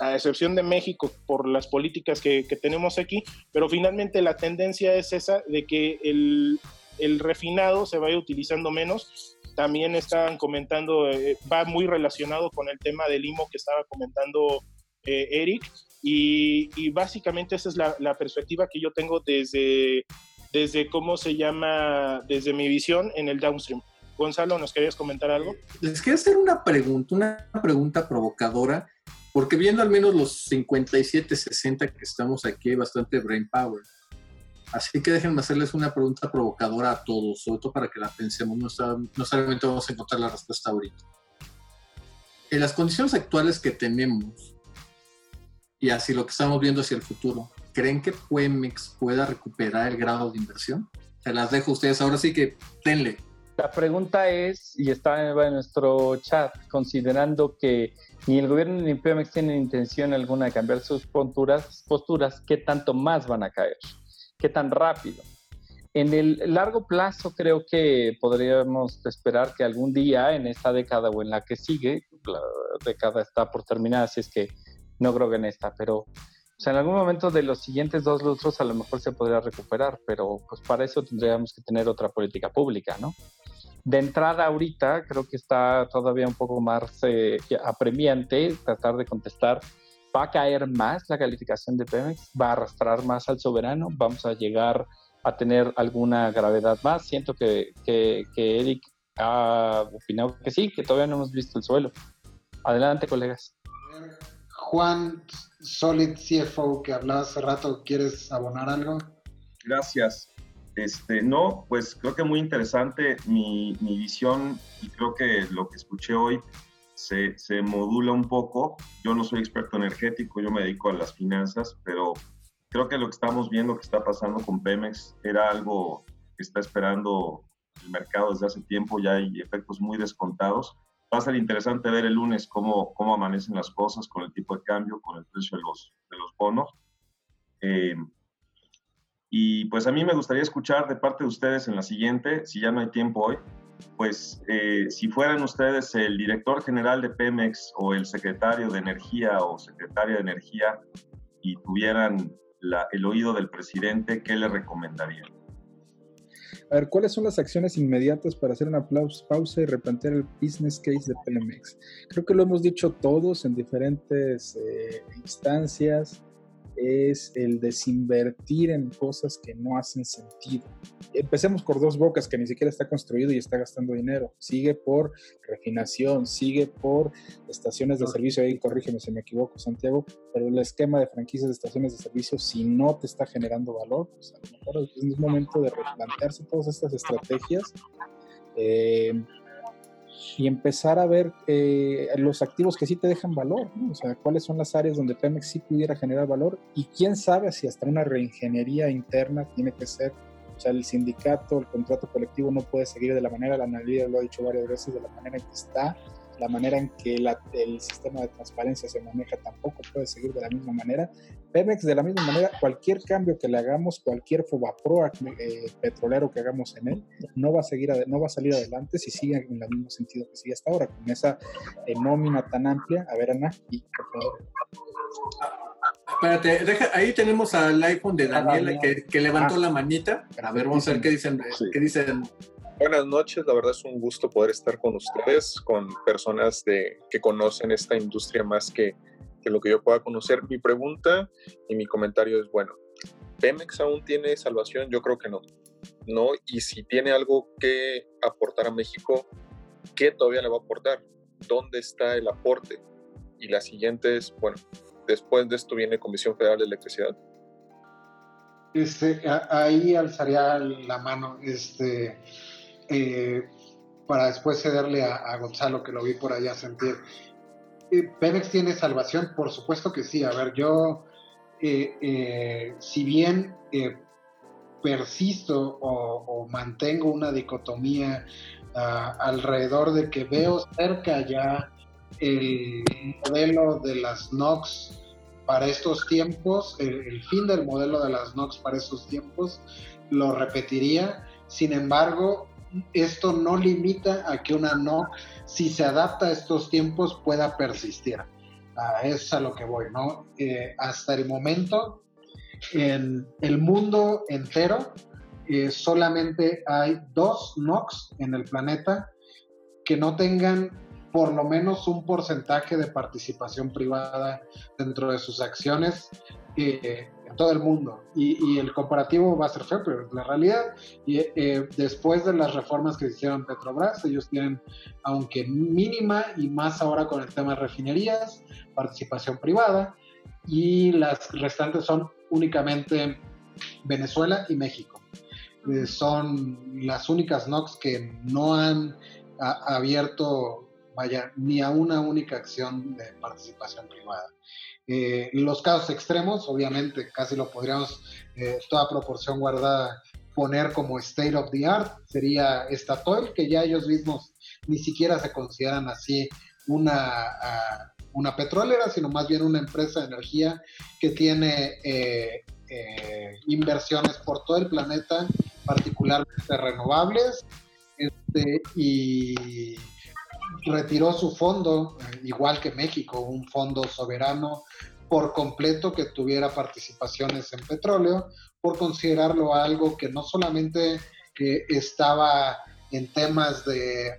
E: a excepción de México por las políticas que, que, tenemos aquí, pero finalmente la tendencia es esa de que el, el refinado se vaya utilizando menos. También estaban comentando, eh, va muy relacionado con el tema del IMO que estaba comentando eh, Eric, y, y, básicamente esa es la, la, perspectiva que yo tengo desde, desde cómo se llama, desde mi visión en el downstream. Gonzalo, ¿nos querías comentar algo?
C: Les quería hacer una pregunta, una pregunta provocadora porque viendo al menos los 57, 60 que estamos aquí, hay bastante brain power. Así que déjenme hacerles una pregunta provocadora a todos, sobre todo para que la pensemos, no, no solamente vamos a encontrar la respuesta ahorita. En las condiciones actuales que tenemos, y así lo que estamos viendo hacia el futuro, ¿creen que Puemex pueda recuperar el grado de inversión? Se las dejo a ustedes, ahora sí que denle.
A: La pregunta es, y está en nuestro chat, considerando que ni el gobierno ni Pemex tienen intención alguna de cambiar sus posturas, ¿qué tanto más van a caer? ¿Qué tan rápido? En el largo plazo creo que podríamos esperar que algún día en esta década o en la que sigue, la década está por terminar, así es que no creo que en esta, pero en algún momento de los siguientes dos lustros a lo mejor se podría recuperar, pero pues para eso tendríamos que tener otra política pública, ¿no? De entrada ahorita creo que está todavía un poco más eh, apremiante tratar de contestar. Va a caer más la calificación de Pemex, va a arrastrar más al soberano, vamos a llegar a tener alguna gravedad más. Siento que, que, que Eric ha opinado que sí, que todavía no hemos visto el suelo. Adelante, colegas.
D: Juan, Solid CFO, que hablaba hace rato, ¿quieres abonar algo?
H: Gracias. Este, no, pues creo que muy interesante mi, visión y creo que lo que escuché hoy se, modula un poco. Yo no soy experto energético, yo me dedico a las finanzas, pero creo que lo que estamos viendo que está pasando con Pemex era algo que está esperando el mercado desde hace tiempo, ya hay efectos muy descontados. Va a ser interesante ver el lunes cómo, cómo amanecen las cosas con el tipo de cambio, con el precio de los, de los bonos. Eh, y pues a mí me gustaría escuchar de parte de ustedes en la siguiente, si ya no hay tiempo hoy, pues eh, si fueran ustedes el director general de Pemex o el secretario de Energía o secretaria de Energía y tuvieran la, el oído del presidente, ¿qué le recomendarían?
B: A ver, ¿cuáles son las acciones inmediatas para hacer una pausa y replantear el business case de Pemex? Creo que lo hemos dicho todos en diferentes eh, instancias es el desinvertir en cosas que no hacen sentido. Empecemos por dos bocas que ni siquiera está construido y está gastando dinero. Sigue por refinación, sigue por estaciones de servicio. Ahí corrígeme si me equivoco, Santiago, pero el esquema de franquicias de estaciones de servicio, si no te está generando valor, pues a lo mejor es momento de replantearse todas estas estrategias. Eh, y empezar a ver eh, los activos que sí te dejan valor, o sea, cuáles son las áreas donde Pemex sí pudiera generar valor y quién sabe si hasta una reingeniería interna tiene que ser, o sea, el sindicato, el contrato colectivo no puede seguir de la manera, la analista lo ha dicho varias veces, de la manera en que está, la manera en que el sistema de transparencia se maneja tampoco puede seguir de la misma manera. Pemex, de la misma manera, cualquier cambio que le hagamos, cualquier FOBAPRO eh, petrolero que hagamos en él, no va, a seguir, no va a salir adelante si sigue en el mismo sentido que sigue hasta ahora, con esa eh, nómina tan amplia. A ver, Ana, y por favor.
C: Espérate, deja, ahí tenemos al iPhone de Daniela que, que levantó ah. la manita. A ver, vamos a ver qué dicen, qué dicen
K: Buenas noches, la verdad es un gusto poder estar con ustedes, con personas de, que conocen esta industria más que, que lo que yo pueda conocer. Mi pregunta y mi comentario es, bueno, ¿Pemex aún tiene salvación? Yo creo que no. ¿no? Y si tiene algo que aportar a México, ¿qué todavía le va a aportar? ¿Dónde está el aporte? Y la siguiente es, bueno, después de esto viene Comisión Federal de Electricidad.
D: Este, ahí alzaría la mano. Este, eh, para después cederle a, Gonzalo, que lo vi por allá sentir. Eh, ¿Pemex tiene salvación? Por supuesto que sí. A ver, yo, eh, si bien persisto o, mantengo una dicotomía ah, alrededor de que veo cerca ya el modelo de las NOx para estos tiempos, el, fin del modelo de las NOx para estos tiempos, lo repetiría. Sin embargo, esto no limita a que una no, si se adapta a estos tiempos, pueda persistir. Ah, es a lo que voy, ¿no? Hasta el momento, en el mundo entero, eh, solamente hay dos NOx en el planeta que no tengan por lo menos un porcentaje de participación privada dentro de sus acciones. Eh, todo el mundo. Y, el comparativo va a ser feo, pero la realidad. Y eh, después de las reformas que hicieron Petrobras, ellos tienen, aunque mínima y más ahora con el tema de refinerías, participación privada, y las restantes son únicamente Venezuela y México. Eh, son las únicas NOx que no han abierto, vaya, ni a una única acción de participación privada. Eh, los casos extremos, obviamente, casi lo podríamos, eh, toda proporción guardada, poner como state of the art, sería Statoil, que ya ellos mismos ni siquiera se consideran así una, una petrolera, sino más bien una empresa de energía que tiene eh, inversiones por todo el planeta, particularmente renovables, este, y retiró su fondo, igual que México, un fondo soberano por completo que tuviera participaciones en petróleo, por considerarlo algo que no solamente que estaba en temas de eh,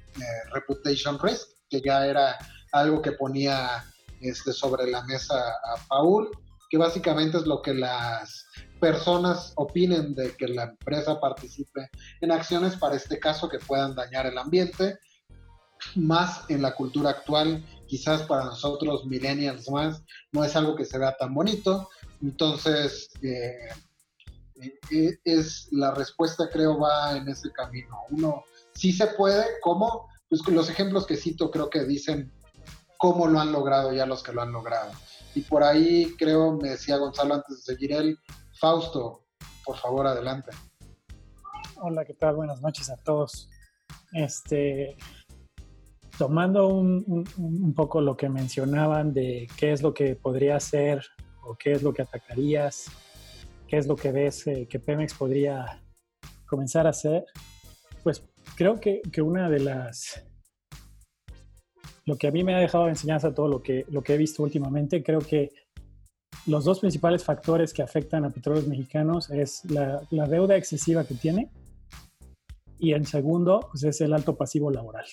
D: reputation risk, que ya era algo que ponía este, sobre la mesa a Paul, que básicamente es lo que las personas opinen de que la empresa participe en acciones para este caso que puedan dañar el ambiente, más en la cultura actual quizás para nosotros millennials más no es algo que se vea tan bonito. Entonces, eh, eh, es la respuesta creo va en ese camino. Uno sí se puede, ¿cómo? Pues los ejemplos que cito creo que dicen cómo lo han logrado ya los que lo han logrado. Y por ahí creo, me decía Gonzalo antes de seguir él, Fausto, por favor, adelante.
L: Hola, ¿qué tal? Buenas noches a todos. Este, tomando un, poco lo que mencionaban de qué es lo que podría hacer o qué es lo que atacarías, qué es lo que ves eh, que Pemex podría comenzar a hacer, pues creo que, que, una de las... Lo que a mí me ha dejado de enseñanza todo lo que, lo que he visto últimamente, creo que los dos principales factores que afectan a petróleos mexicanos es la, la deuda excesiva que tiene y en segundo, pues es el alto pasivo laboral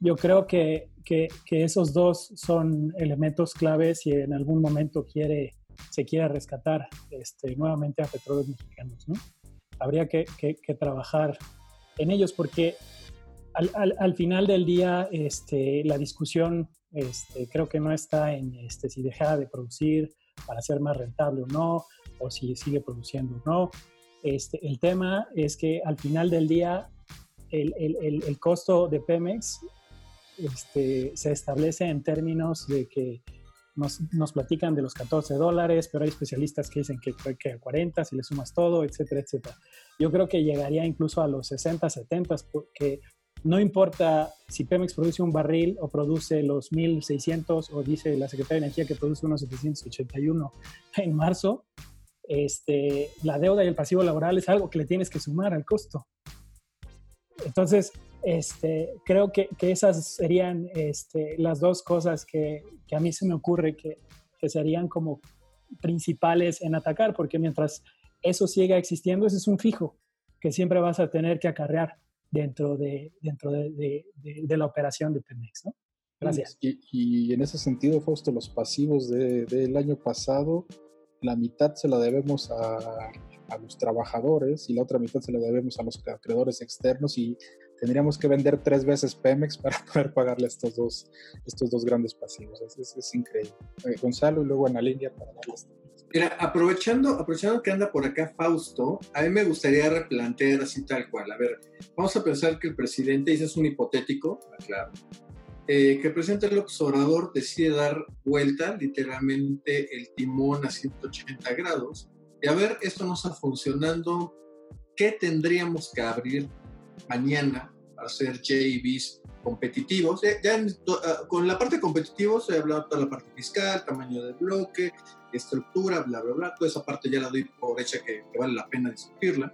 L: yo creo que, que, esos dos son elementos claves si en algún momento quiere se quiere rescatar este, nuevamente a petróleos mexicanos. ¿no? Habría que, que, trabajar en ellos porque al, al, al, final del día este, la discusión este, creo que no está en este, si deja de producir para ser más rentable o no, o si sigue produciendo o no. Este, el tema es que al final del día el, el, el costo de Pemex este, se establece en términos de que nos, nos, platican de los 14 dólares, pero hay especialistas que dicen que, que 40 si le sumas todo, etcétera, etcétera. Yo creo que llegaría incluso a los 60, 70, porque no importa si Pemex produce un barril o produce los 1600 o dice la Secretaría de Energía que produce unos 781 en marzo, este, la deuda y el pasivo laboral es algo que le tienes que sumar al costo. Entonces, este, creo que, esas serían este, las dos cosas que, a mí se me ocurre que, serían como principales en atacar, porque mientras eso siga existiendo, ese es un fijo que siempre vas a tener que acarrear dentro de, dentro de, la operación de Pemex. ¿no? Gracias.
B: Y, y, en ese sentido, Fausto, los pasivos del año pasado, la mitad se la debemos a, a los trabajadores y la otra mitad se la debemos a los acreedores externos y tendríamos que vender tres veces Pemex para poder pagarle estos dos, estos dos grandes pasivos. Es, es, increíble. Eh, Gonzalo y luego Ana Lilia para darles.
C: Mira, aprovechando, aprovechando que anda por acá Fausto, a mí me gustaría replantear así tal cual. A ver, vamos a pensar que el presidente, y ese es un hipotético, claro, eh, que el presidente López Obrador decide dar vuelta, literalmente, el timón a 180 grados. Y a ver, esto no está funcionando, ¿qué tendríamos que abrir mañana para hacer JVs competitivos. Ya, ah, con la parte competitiva se ha hablado toda la parte fiscal, tamaño de bloque, estructura, bla, bla, bla. Toda esa parte ya la doy por hecha que, vale la pena discutirla.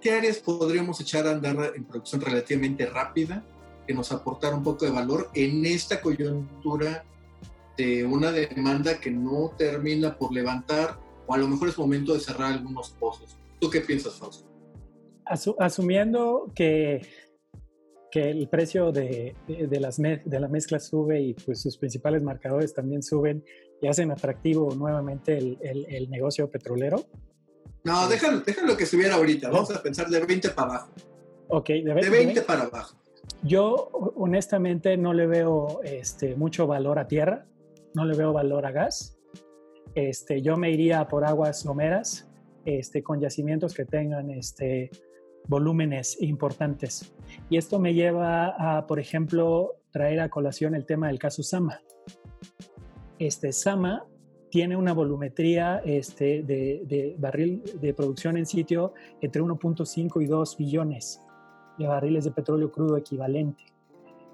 C: ¿Qué áreas podríamos echar a andar en producción relativamente rápida que nos aportara un poco de valor en esta coyuntura de una demanda que no termina por levantar o a lo mejor es momento de cerrar algunos pozos? ¿Tú qué piensas, Fausto?
L: Asumiendo que, que el precio de, de, las de la mezcla sube y pues sus principales marcadores también suben y hacen atractivo nuevamente el, el, negocio petrolero.
C: No, déjalo, déjalo que subiera ahorita. Vamos a pensar de 20 para abajo.
L: Ok,
C: de, 20, para abajo.
L: Yo honestamente no le veo este, mucho valor a tierra, no le veo valor a gas. Este, yo me iría por aguas someras, este, con yacimientos que tengan este, volúmenes importantes. Y esto me lleva a, por ejemplo, traer a colación el tema del caso Sama. Este Sama tiene una volumetría este, de, barril de producción en sitio entre 1.5 y 2 billones de barriles de petróleo crudo equivalente.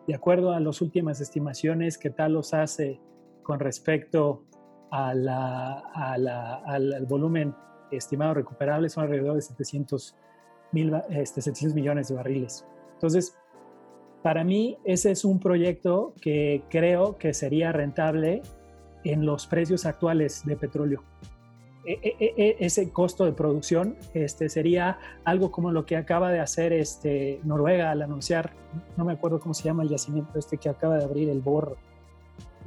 L: De acuerdo a las últimas estimaciones que Talos hace con respecto a la, al volumen estimado recuperable, son alrededor de 700 mil, este, 700 millones de barriles. Entonces, para mí ese es un proyecto que creo que sería rentable en los precios actuales de petróleo. E, e, e, ese costo de producción este, sería algo como lo que acaba de hacer este, Noruega al anunciar, no me acuerdo cómo se llama el yacimiento este que acaba de abrir el Borro,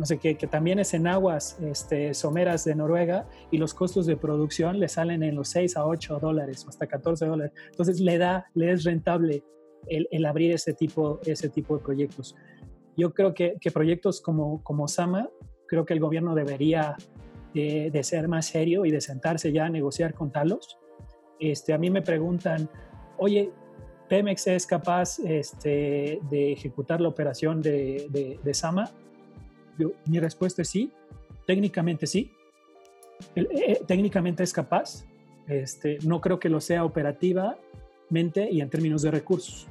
L: no sé qué, que también es en aguas este, someras de Noruega y los costos de producción le salen en los 6 a 8 dólares o hasta 14 dólares. Entonces le da, le es rentable el, el abrir ese tipo, ese tipo de proyectos. Yo creo que, que proyectos como, como Sama, creo que el gobierno debería de, de, ser más serio y de sentarse ya a negociar con Talos. Este, a mí me preguntan, oye, Pemex es capaz este, de ejecutar la operación de, de, de Sama mi respuesta es sí, técnicamente sí, eh, eh, técnicamente es capaz, este, no creo que lo sea operativamente y en términos de recursos.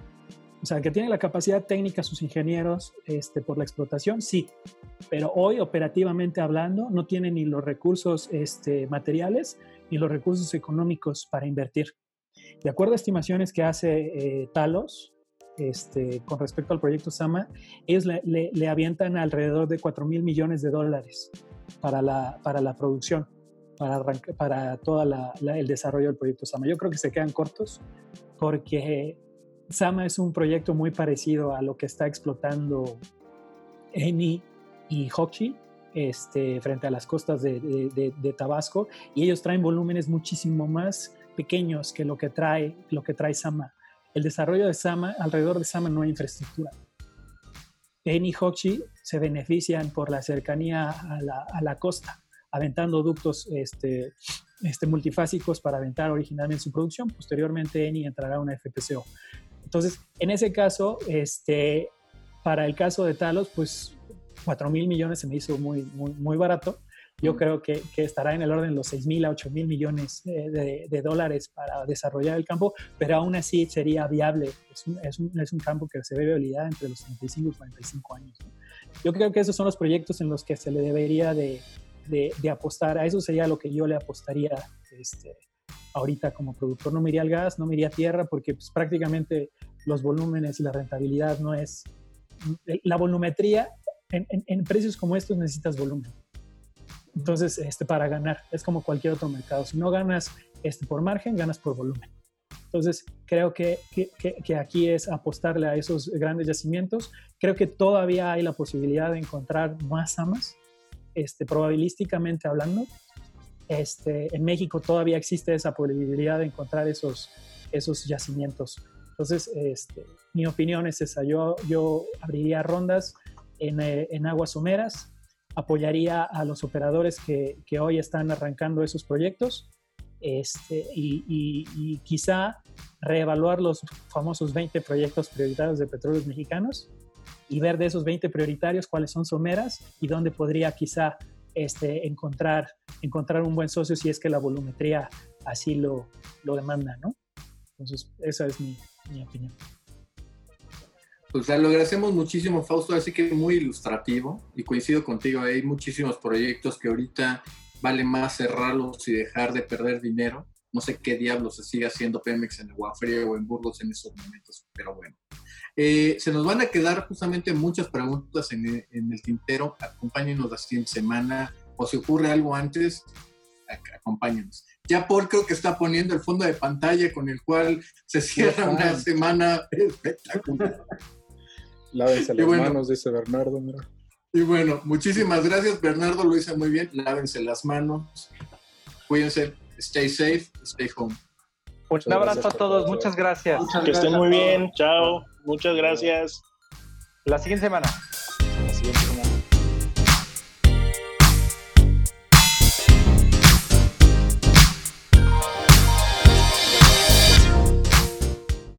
L: O sea, que tiene la capacidad técnica sus ingenieros este, por la explotación, sí, pero hoy operativamente hablando no tiene ni los recursos este, materiales ni los recursos económicos para invertir. De acuerdo a estimaciones que hace eh, Talos, este, con respecto al proyecto Sama, ellos le, avientan alrededor de 4 mil millones de dólares para la, para la producción, para, para todo el desarrollo del proyecto Sama. Yo creo que se quedan cortos porque Sama es un proyecto muy parecido a lo que está explotando Eni y Hochi este, frente a las costas de, de, Tabasco y ellos traen volúmenes muchísimo más pequeños que lo que trae, lo que trae Sama. El desarrollo de Sama, alrededor de Sama no hay infraestructura. En y Hochi se benefician por la cercanía a la, costa, aventando ductos este, este, multifásicos para aventar originalmente su producción. Posteriormente, Eni entrará a una FPCO. Entonces, en ese caso, este, para el caso de Talos, pues 4 mil millones se me hizo muy, muy, muy barato. Yo creo que, que, estará en el orden de los 6 mil a 8 mil millones de, de, dólares para desarrollar el campo, pero aún así sería viable. Es un, es un, es un campo que se ve viabilidad entre los 35 y 45 años. Yo creo que esos son los proyectos en los que se le debería de, de, de apostar. A eso sería lo que yo le apostaría este, ahorita como productor. No me iría al gas, no me iría a tierra, porque pues, prácticamente los volúmenes y la rentabilidad no es... La volumetría en, precios como estos necesitas volumen. Entonces, este, para ganar, es como cualquier otro mercado. Si no ganas este, por margen, ganas por volumen. Entonces, creo que, que, aquí es apostarle a esos grandes yacimientos. Creo que todavía hay la posibilidad de encontrar más amas, este, probabilísticamente hablando. Este, en México todavía existe esa posibilidad de encontrar esos, esos yacimientos. Entonces, mi opinión es esa. Yo, yo abriría rondas eh, en, aguas someras, apoyaría a los operadores que, que hoy están arrancando esos proyectos este, y, quizá reevaluar los famosos 20 proyectos prioritarios de petróleos mexicanos y ver de esos 20 prioritarios cuáles son someras y dónde podría quizá este, encontrar, encontrar un buen socio si es que la volumetría así lo, lo demanda, ¿no? Entonces, esa es mi, mi opinión.
C: Pues lo agradecemos muchísimo, Fausto, así que muy ilustrativo y coincido contigo, hay muchísimos proyectos que ahorita vale más cerrarlos y dejar de perder dinero. No sé qué diablos se sigue haciendo Pemex en Agua Fría o en Burgos en esos momentos, pero bueno. Eh, se nos van a quedar justamente muchas preguntas en el, en el tintero. Acompáñenos la siguiente semana o si ocurre algo antes, acompáñenos. Ya Paul creo que está poniendo el fondo de pantalla con el cual se cierra una semana espectacular.
B: Lávense las manos, dice Bernardo, mira.
C: Y bueno, muchísimas gracias, Bernardo, lo hizo muy bien. Lávense las manos, cuídense, stay safe, stay home.
A: Un abrazo a todos, muchas gracias.
E: que estén muy bien, chao, muchas gracias.
A: La siguiente semana.